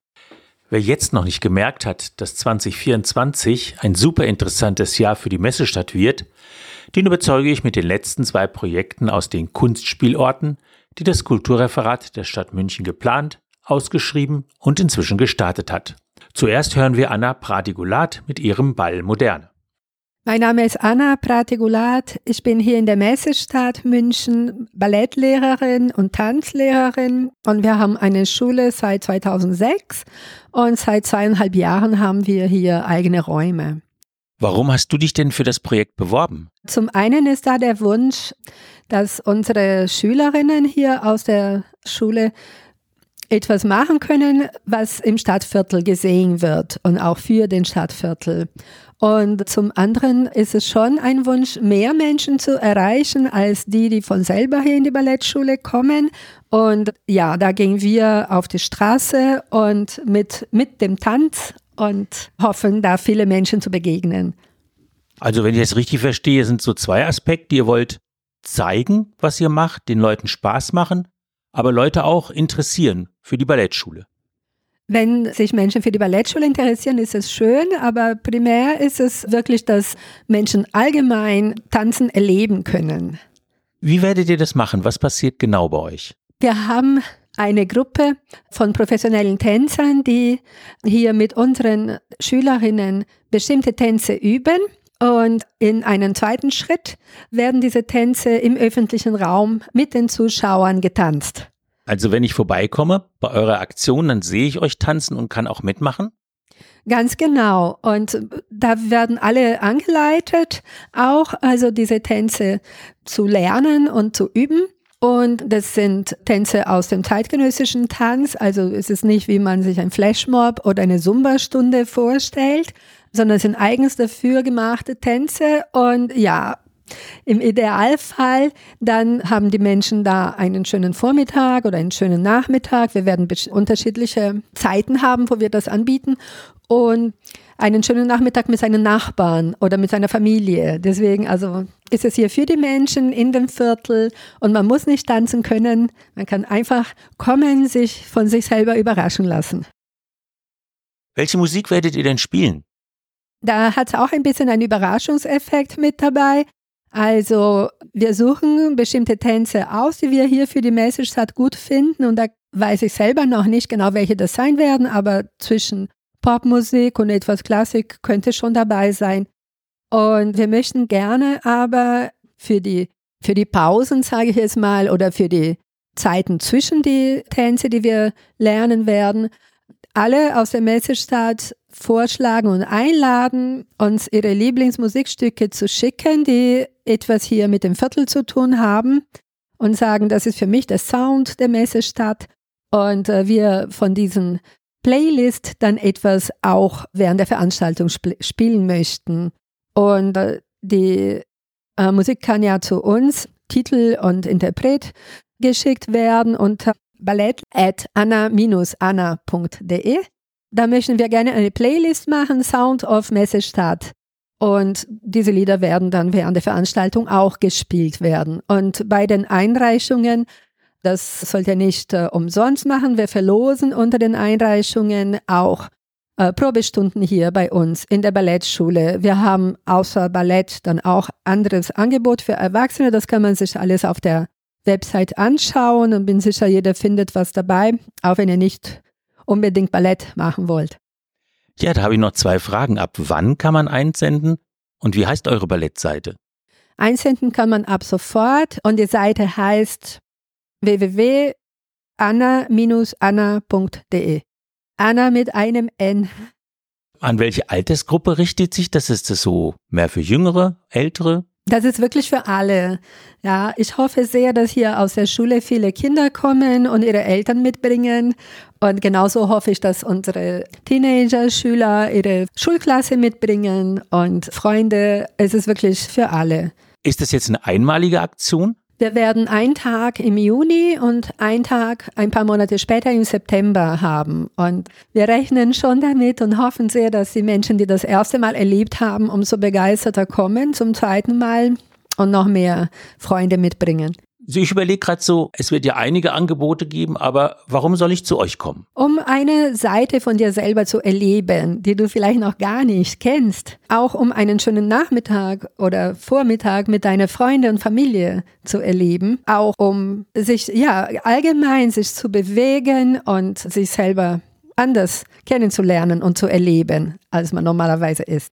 Wer jetzt noch nicht gemerkt hat, dass 2024 ein super interessantes Jahr für die Messestadt wird, den überzeuge ich mit den letzten zwei Projekten aus den Kunstspielorten, die das Kulturreferat der Stadt München geplant, ausgeschrieben und inzwischen gestartet hat. Zuerst hören wir Anna Pratigulat mit ihrem Ball Moderne. Mein Name ist Anna Pratigulat. Ich bin hier in der Messestadt München Ballettlehrerin und Tanzlehrerin und wir haben eine Schule seit 2006 und seit zweieinhalb Jahren haben wir hier eigene Räume. Warum hast du dich denn für das Projekt beworben? Zum einen ist da der Wunsch, dass unsere Schülerinnen hier aus der Schule etwas machen können, was im Stadtviertel gesehen wird und auch für den Stadtviertel. Und zum anderen ist es schon ein Wunsch, mehr Menschen zu erreichen als die, die von selber hier in die Ballettschule kommen. Und ja, da gehen wir auf die Straße und mit, mit dem Tanz und hoffen, da viele Menschen zu begegnen. Also wenn ich das richtig verstehe, sind so zwei Aspekte. Ihr wollt zeigen, was ihr macht, den Leuten Spaß machen, aber Leute auch interessieren für die Ballettschule. Wenn sich Menschen für die Ballettschule interessieren, ist es schön, aber primär ist es wirklich, dass Menschen allgemein tanzen erleben können. Wie werdet ihr das machen? Was passiert genau bei euch? Wir haben eine Gruppe von professionellen Tänzern, die hier mit unseren Schülerinnen bestimmte Tänze üben. Und in einem zweiten Schritt werden diese Tänze im öffentlichen Raum mit den Zuschauern getanzt. Also wenn ich vorbeikomme bei eurer Aktion, dann sehe ich euch tanzen und kann auch mitmachen? Ganz genau. Und da werden alle angeleitet, auch also diese Tänze zu lernen und zu üben. Und das sind Tänze aus dem zeitgenössischen Tanz. Also es ist nicht, wie man sich ein Flashmob oder eine Zumba-Stunde vorstellt, sondern es sind eigens dafür gemachte Tänze. Und ja, im Idealfall, dann haben die Menschen da einen schönen Vormittag oder einen schönen Nachmittag. Wir werden unterschiedliche Zeiten haben, wo wir das anbieten. Und einen schönen Nachmittag mit seinen Nachbarn oder mit seiner Familie. Deswegen also ist es hier für die Menschen in dem Viertel und man muss nicht tanzen können. Man kann einfach kommen, sich von sich selber überraschen lassen. Welche Musik werdet ihr denn spielen? Da hat es auch ein bisschen einen Überraschungseffekt mit dabei. Also wir suchen bestimmte Tänze aus, die wir hier für die Messestadt gut finden. Und da weiß ich selber noch nicht genau, welche das sein werden, aber zwischen Popmusik und etwas Klassik könnte schon dabei sein. Und wir möchten gerne aber für die, für die Pausen, sage ich jetzt mal, oder für die Zeiten zwischen die Tänze, die wir lernen werden, alle aus der Messestadt vorschlagen und einladen, uns ihre Lieblingsmusikstücke zu schicken, die etwas hier mit dem Viertel zu tun haben und sagen, das ist für mich der Sound der Messestadt und äh, wir von diesen Playlist dann etwas auch während der Veranstaltung sp spielen möchten. Und äh, die äh, Musik kann ja zu uns, Titel und Interpret, geschickt werden unter ballett at anna-anna.de. Da möchten wir gerne eine Playlist machen, Sound of Messestadt. Und diese Lieder werden dann während der Veranstaltung auch gespielt werden. Und bei den Einreichungen, das sollt ihr nicht äh, umsonst machen, wir verlosen unter den Einreichungen auch äh, Probestunden hier bei uns in der Ballettschule. Wir haben außer Ballett dann auch anderes Angebot für Erwachsene. Das kann man sich alles auf der Website anschauen und bin sicher, jeder findet was dabei, auch wenn ihr nicht unbedingt Ballett machen wollt. Ja, da habe ich noch zwei Fragen. Ab wann kann man einsenden und wie heißt eure Ballettseite? Einsenden kann man ab sofort und die Seite heißt www.anna-anna.de. Anna mit einem N. An welche Altersgruppe richtet sich das? Ist das so mehr für Jüngere, Ältere? Das ist wirklich für alle. Ja, ich hoffe sehr, dass hier aus der Schule viele Kinder kommen und ihre Eltern mitbringen. Und genauso hoffe ich, dass unsere Teenager, Schüler ihre Schulklasse mitbringen und Freunde. Es ist wirklich für alle. Ist das jetzt eine einmalige Aktion? Wir werden einen Tag im Juni und einen Tag ein paar Monate später im September haben. Und wir rechnen schon damit und hoffen sehr, dass die Menschen, die das erste Mal erlebt haben, umso begeisterter kommen zum zweiten Mal und noch mehr Freunde mitbringen. Also Ich überlege gerade so, es wird ja einige Angebote geben, aber warum soll ich zu euch kommen? Um eine Seite von dir selber zu erleben, die du vielleicht noch gar nicht kennst. Auch um einen schönen Nachmittag oder Vormittag mit deiner Freunde und Familie zu erleben. Auch um sich, ja, allgemein sich zu bewegen und sich selber anders kennenzulernen und zu erleben, als man normalerweise ist.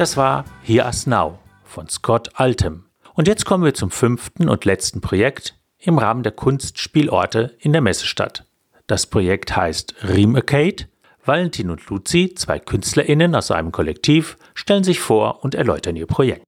Das war Here Us Now von Scott Altem. Und jetzt kommen wir zum fünften und letzten Projekt im Rahmen der Kunstspielorte in der Messestadt. Das Projekt heißt Riemarcade. Valentin und Luzi, zwei KünstlerInnen aus einem Kollektiv, stellen sich vor und erläutern ihr Projekt.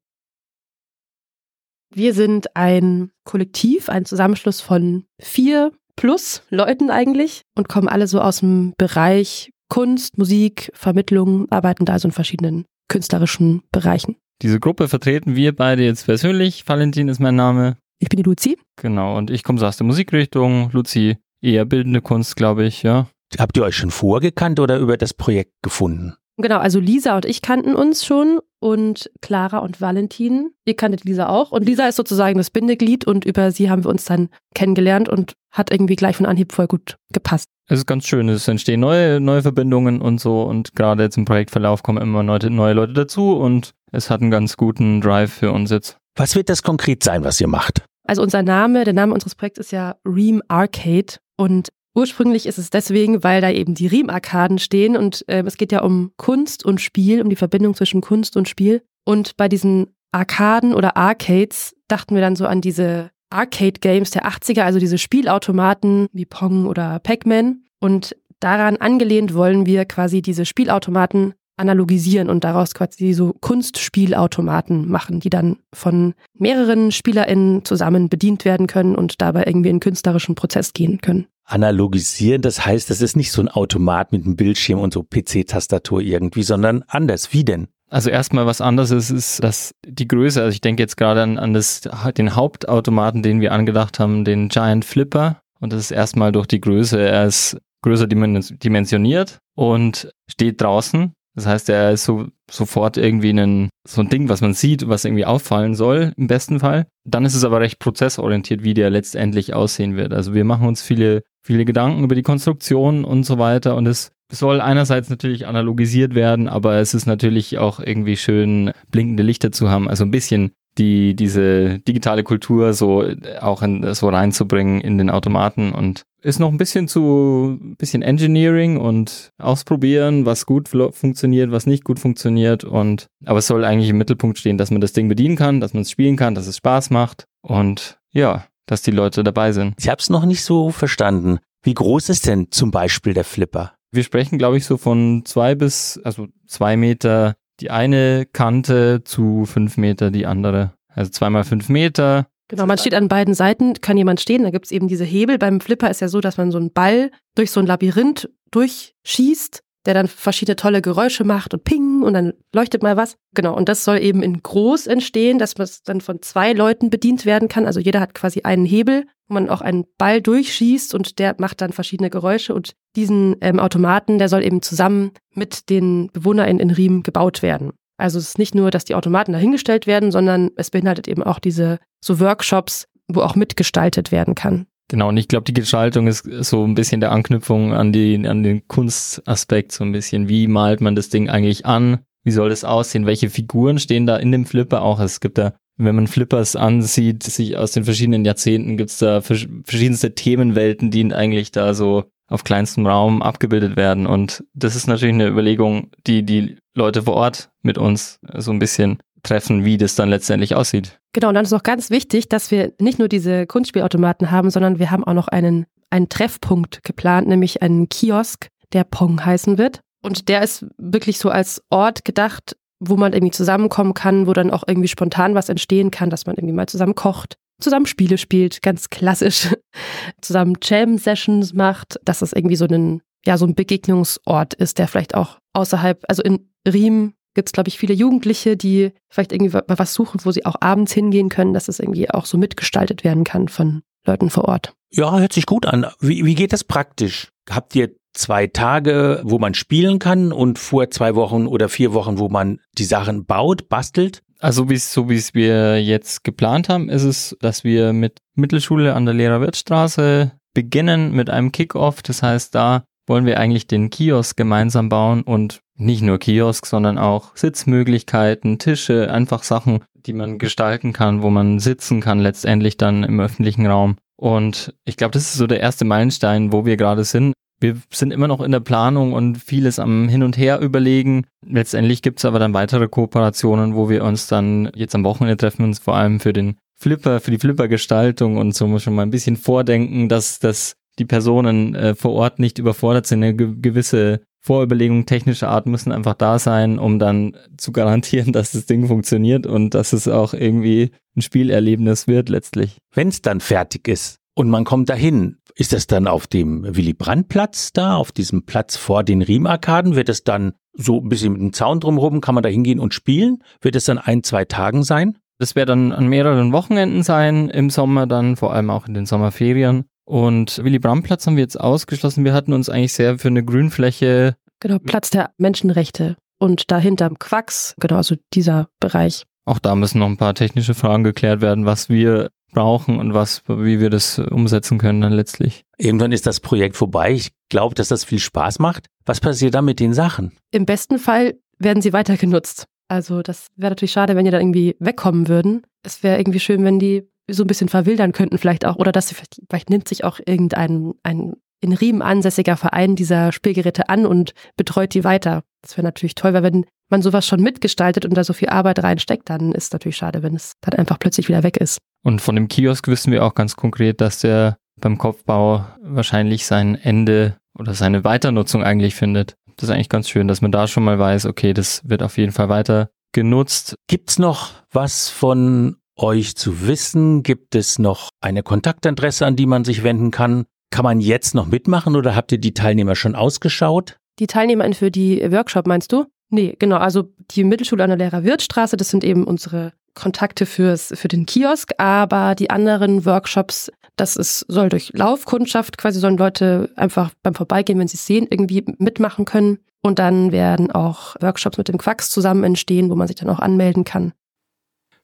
Wir sind ein Kollektiv, ein Zusammenschluss von vier plus Leuten eigentlich und kommen alle so aus dem Bereich Kunst, Musik, Vermittlung, arbeiten da so in verschiedenen künstlerischen Bereichen. Diese Gruppe vertreten wir beide jetzt persönlich. Valentin ist mein Name. Ich bin die Luzi. Genau, und ich komme so aus der Musikrichtung. Luzi eher bildende Kunst, glaube ich, ja. Habt ihr euch schon vorgekannt oder über das Projekt gefunden? Genau, also Lisa und ich kannten uns schon und Clara und Valentin. Ihr kanntet Lisa auch und Lisa ist sozusagen das Bindeglied und über sie haben wir uns dann kennengelernt und hat irgendwie gleich von Anhieb voll gut gepasst. Es ist ganz schön, es entstehen neue, neue Verbindungen und so und gerade jetzt im Projektverlauf kommen immer neue, neue Leute dazu und es hat einen ganz guten Drive für uns jetzt. Was wird das konkret sein, was ihr macht? Also unser Name, der Name unseres Projekts ist ja Ream Arcade und ursprünglich ist es deswegen, weil da eben die Riem-Arkaden stehen und äh, es geht ja um Kunst und Spiel, um die Verbindung zwischen Kunst und Spiel. Und bei diesen Arkaden oder Arcades dachten wir dann so an diese Arcade-Games der 80er, also diese Spielautomaten wie Pong oder Pac-Man. Und daran angelehnt wollen wir quasi diese Spielautomaten analogisieren und daraus quasi so Kunstspielautomaten machen, die dann von mehreren SpielerInnen zusammen bedient werden können und dabei irgendwie in künstlerischen Prozess gehen können. Analogisieren, das heißt, das ist nicht so ein Automat mit einem Bildschirm und so PC-Tastatur irgendwie, sondern anders. Wie denn? Also erstmal was anderes ist, dass die Größe, also ich denke jetzt gerade an, an das, den Hauptautomaten, den wir angedacht haben, den Giant Flipper. Und das ist erstmal durch die Größe, er ist größer dimensioniert und steht draußen. Das heißt, er ist so sofort irgendwie ein, so ein Ding, was man sieht, was irgendwie auffallen soll, im besten Fall. Dann ist es aber recht prozessorientiert, wie der letztendlich aussehen wird. Also wir machen uns viele, viele Gedanken über die Konstruktion und so weiter. Und es soll einerseits natürlich analogisiert werden, aber es ist natürlich auch irgendwie schön, blinkende Lichter zu haben. Also ein bisschen die, diese digitale Kultur so äh, auch in, so reinzubringen in den Automaten und ist noch ein bisschen zu, ein bisschen Engineering und ausprobieren, was gut funktioniert, was nicht gut funktioniert. Und, aber es soll eigentlich im Mittelpunkt stehen, dass man das Ding bedienen kann, dass man es spielen kann, dass es Spaß macht. Und ja, dass die Leute dabei sind. Ich habe es noch nicht so verstanden. Wie groß ist denn zum Beispiel der Flipper? Wir sprechen, glaube ich, so von zwei bis, also zwei Meter die eine Kante zu fünf Meter die andere. Also zweimal fünf Meter. Genau, man steht an beiden Seiten, kann jemand stehen, da gibt es eben diese Hebel. Beim Flipper ist ja so, dass man so einen Ball durch so ein Labyrinth durchschießt, der dann verschiedene tolle Geräusche macht und ping und dann leuchtet mal was. Genau, und das soll eben in groß entstehen, dass man dann von zwei Leuten bedient werden kann. Also jeder hat quasi einen Hebel, wo man auch einen Ball durchschießt und der macht dann verschiedene Geräusche und diesen ähm, Automaten, der soll eben zusammen mit den BewohnerInnen in Riem gebaut werden. Also es ist nicht nur, dass die Automaten dahingestellt werden, sondern es beinhaltet eben auch diese so Workshops, wo auch mitgestaltet werden kann. Genau, und ich glaube, die Gestaltung ist so ein bisschen der Anknüpfung an, die, an den Kunstaspekt, so ein bisschen. Wie malt man das Ding eigentlich an? Wie soll das aussehen? Welche Figuren stehen da in dem Flipper auch? Es gibt da, wenn man Flippers ansieht, sich aus den verschiedenen Jahrzehnten, gibt's da vers- verschiedenste Themenwelten, die eigentlich da so auf kleinstem Raum abgebildet werden. Und das ist natürlich eine Überlegung, die die Leute vor Ort mit uns so ein bisschen treffen, wie das dann letztendlich aussieht. Genau, und dann ist noch ganz wichtig, dass wir nicht nur diese Kunstspielautomaten haben, sondern wir haben auch noch einen, einen Treffpunkt geplant, nämlich einen Kiosk, der Pong heißen wird. Und der ist wirklich so als Ort gedacht, wo man irgendwie zusammenkommen kann, wo dann auch irgendwie spontan was entstehen kann, dass man irgendwie mal zusammen kocht, zusammen Spiele spielt, ganz klassisch, zusammen Jam-Sessions macht, dass das irgendwie so ein, ja, so ein Begegnungsort ist, der vielleicht auch außerhalb, also in Riem gibt es, glaube ich, viele Jugendliche, die vielleicht irgendwie wa- was suchen, wo sie auch abends hingehen können, dass es irgendwie auch so mitgestaltet werden kann von Leuten vor Ort. Ja, hört sich gut an. Wie, wie geht das praktisch? Habt ihr zwei Tage, wo man spielen kann und vor zwei Wochen oder vier Wochen, wo man die Sachen baut, bastelt? Also wie es so wie es wir jetzt geplant haben, ist es, dass wir mit Mittelschule an der Lehrerwirtstraße beginnen mit einem Kickoff. Das heißt, da wollen wir eigentlich den Kiosk gemeinsam bauen und nicht nur Kiosk, sondern auch Sitzmöglichkeiten, Tische, einfach Sachen, die man gestalten kann, wo man sitzen kann letztendlich dann im öffentlichen Raum. Und ich glaube, das ist so der erste Meilenstein, wo wir gerade sind. Wir sind immer noch in der Planung und vieles am Hin und Her überlegen. Letztendlich gibt's aber dann weitere Kooperationen, wo wir uns dann jetzt am Wochenende treffen, uns vor allem für den Flipper, für die Flipper-Gestaltung und so schon mal ein bisschen vordenken, dass, dass die Personen äh, vor Ort nicht überfordert sind. Eine ge gewisse Vorüberlegungen technischer Art müssen einfach da sein, um dann zu garantieren, dass das Ding funktioniert und dass es auch irgendwie ein Spielerlebnis wird letztlich. Wenn es dann fertig ist und man kommt dahin, ist das dann auf dem Willy-Brandt-Platz da, auf diesem Platz vor den Riemarkaden? Wird es dann so ein bisschen mit dem Zaun drumherum, kann man da hingehen und spielen? Wird es dann ein, zwei Tagen sein? Das wird dann an mehreren Wochenenden sein, im Sommer dann, vor allem auch in den Sommerferien. Und Willy Brandt-Platz haben wir jetzt ausgeschlossen. Wir hatten uns eigentlich sehr für eine Grünfläche Genau, Platz der Menschenrechte und dahinterm Quacks, genau, also dieser Bereich. Auch da müssen noch ein paar technische Fragen geklärt werden, was wir brauchen und was, wie wir das umsetzen können dann letztlich. Irgendwann ist das Projekt vorbei. Ich glaube, dass das viel Spaß macht. Was passiert dann mit den Sachen? Im besten Fall werden sie weiter genutzt. Also das wäre natürlich schade, wenn die dann irgendwie wegkommen würden. Es wäre irgendwie schön, wenn die so ein bisschen verwildern könnten vielleicht auch oder dass sie vielleicht, vielleicht nimmt sich auch irgendein ein in Riemen ansässiger Verein dieser Spielgeräte an und betreut die weiter. Das wäre natürlich toll, weil wenn man sowas schon mitgestaltet und da so viel Arbeit reinsteckt, dann ist es natürlich schade, wenn es dann einfach plötzlich wieder weg ist. Und von dem Kiosk wissen wir auch ganz konkret, dass der beim Kopfbau wahrscheinlich sein Ende oder seine Weiternutzung eigentlich findet. Das ist eigentlich ganz schön, dass man da schon mal weiß, okay, das wird auf jeden Fall weiter genutzt. Gibt's noch was von euch zu wissen? Gibt es noch eine Kontaktadresse, an die man sich wenden kann? Kann man jetzt noch mitmachen oder habt ihr die Teilnehmer schon ausgeschaut? Die TeilnehmerInnen für die Workshop meinst du? Nee, genau. Also die Mittelschule an der Lehrer-Wirth-Straße, das sind eben unsere Kontakte fürs, für den Kiosk, aber die anderen Workshops, das ist, soll durch Laufkundschaft quasi, sollen Leute einfach beim Vorbeigehen, wenn sie es sehen, irgendwie mitmachen können. Und dann werden auch Workshops mit dem Quacks zusammen entstehen, wo man sich dann auch anmelden kann.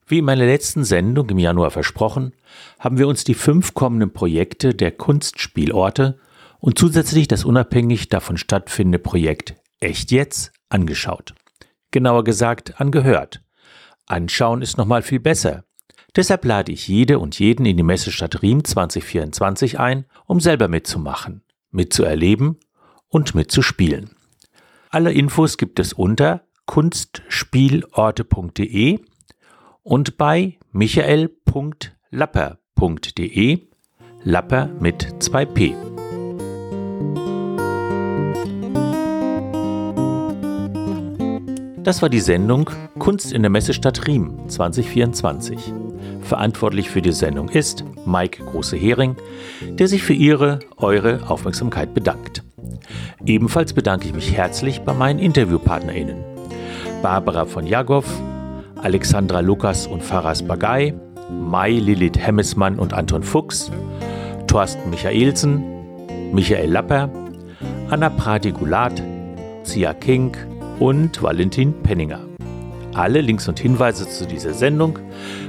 Wie in meiner letzten Sendung im Januar versprochen, haben wir uns die fünf kommenden Projekte der Kunstspielorte und zusätzlich das unabhängig davon stattfindende Projekt Echt jetzt angeschaut. Genauer gesagt angehört. Anschauen ist nochmal viel besser. Deshalb lade ich jede und jeden in die Messestadt Riem 2024 ein, um selber mitzumachen, mitzuerleben und mitzuspielen. Alle Infos gibt es unter kunstspielorte.de und bei michael.lapper.de, Lapper mit 2p. Das war die Sendung Kunst in der Messestadt Riem 2024. Verantwortlich für die Sendung ist Mike Große-Hering, der sich für Ihre, eure Aufmerksamkeit bedankt. Ebenfalls bedanke ich mich herzlich bei meinen InterviewpartnerInnen. Barbara von Jagow, Alexandra Lukas und Faras Bagay, Mai Lilith Hemmesmann und Anton Fuchs, Thorsten Michaelsen, Michael Lapper, Anna Pratigulat, Sia King und Valentin Penninger. Alle Links und Hinweise zu dieser Sendung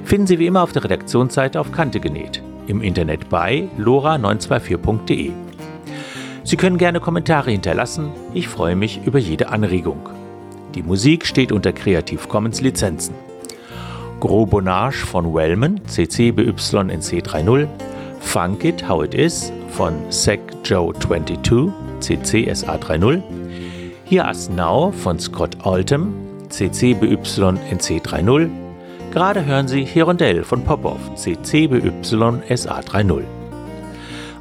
finden Sie wie immer auf der Redaktionsseite auf Kante genäht, im Internet bei lora924.de. Sie können gerne Kommentare hinterlassen, ich freue mich über jede Anregung. Die Musik steht unter Creative Commons Lizenzen. Gros Bonage von Wellman, CC BY NC 3.0, Funk It How It Is von Sec Joe 22, CC SA 3.0, Here Us Now von Scott Oldham, CC BY NC 3.0, gerade hören Sie Hirondelle von Popov, CC BY SA 3.0.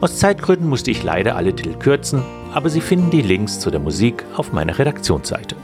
Aus Zeitgründen musste ich leider alle Titel kürzen, aber Sie finden die Links zu der Musik auf meiner Redaktionsseite.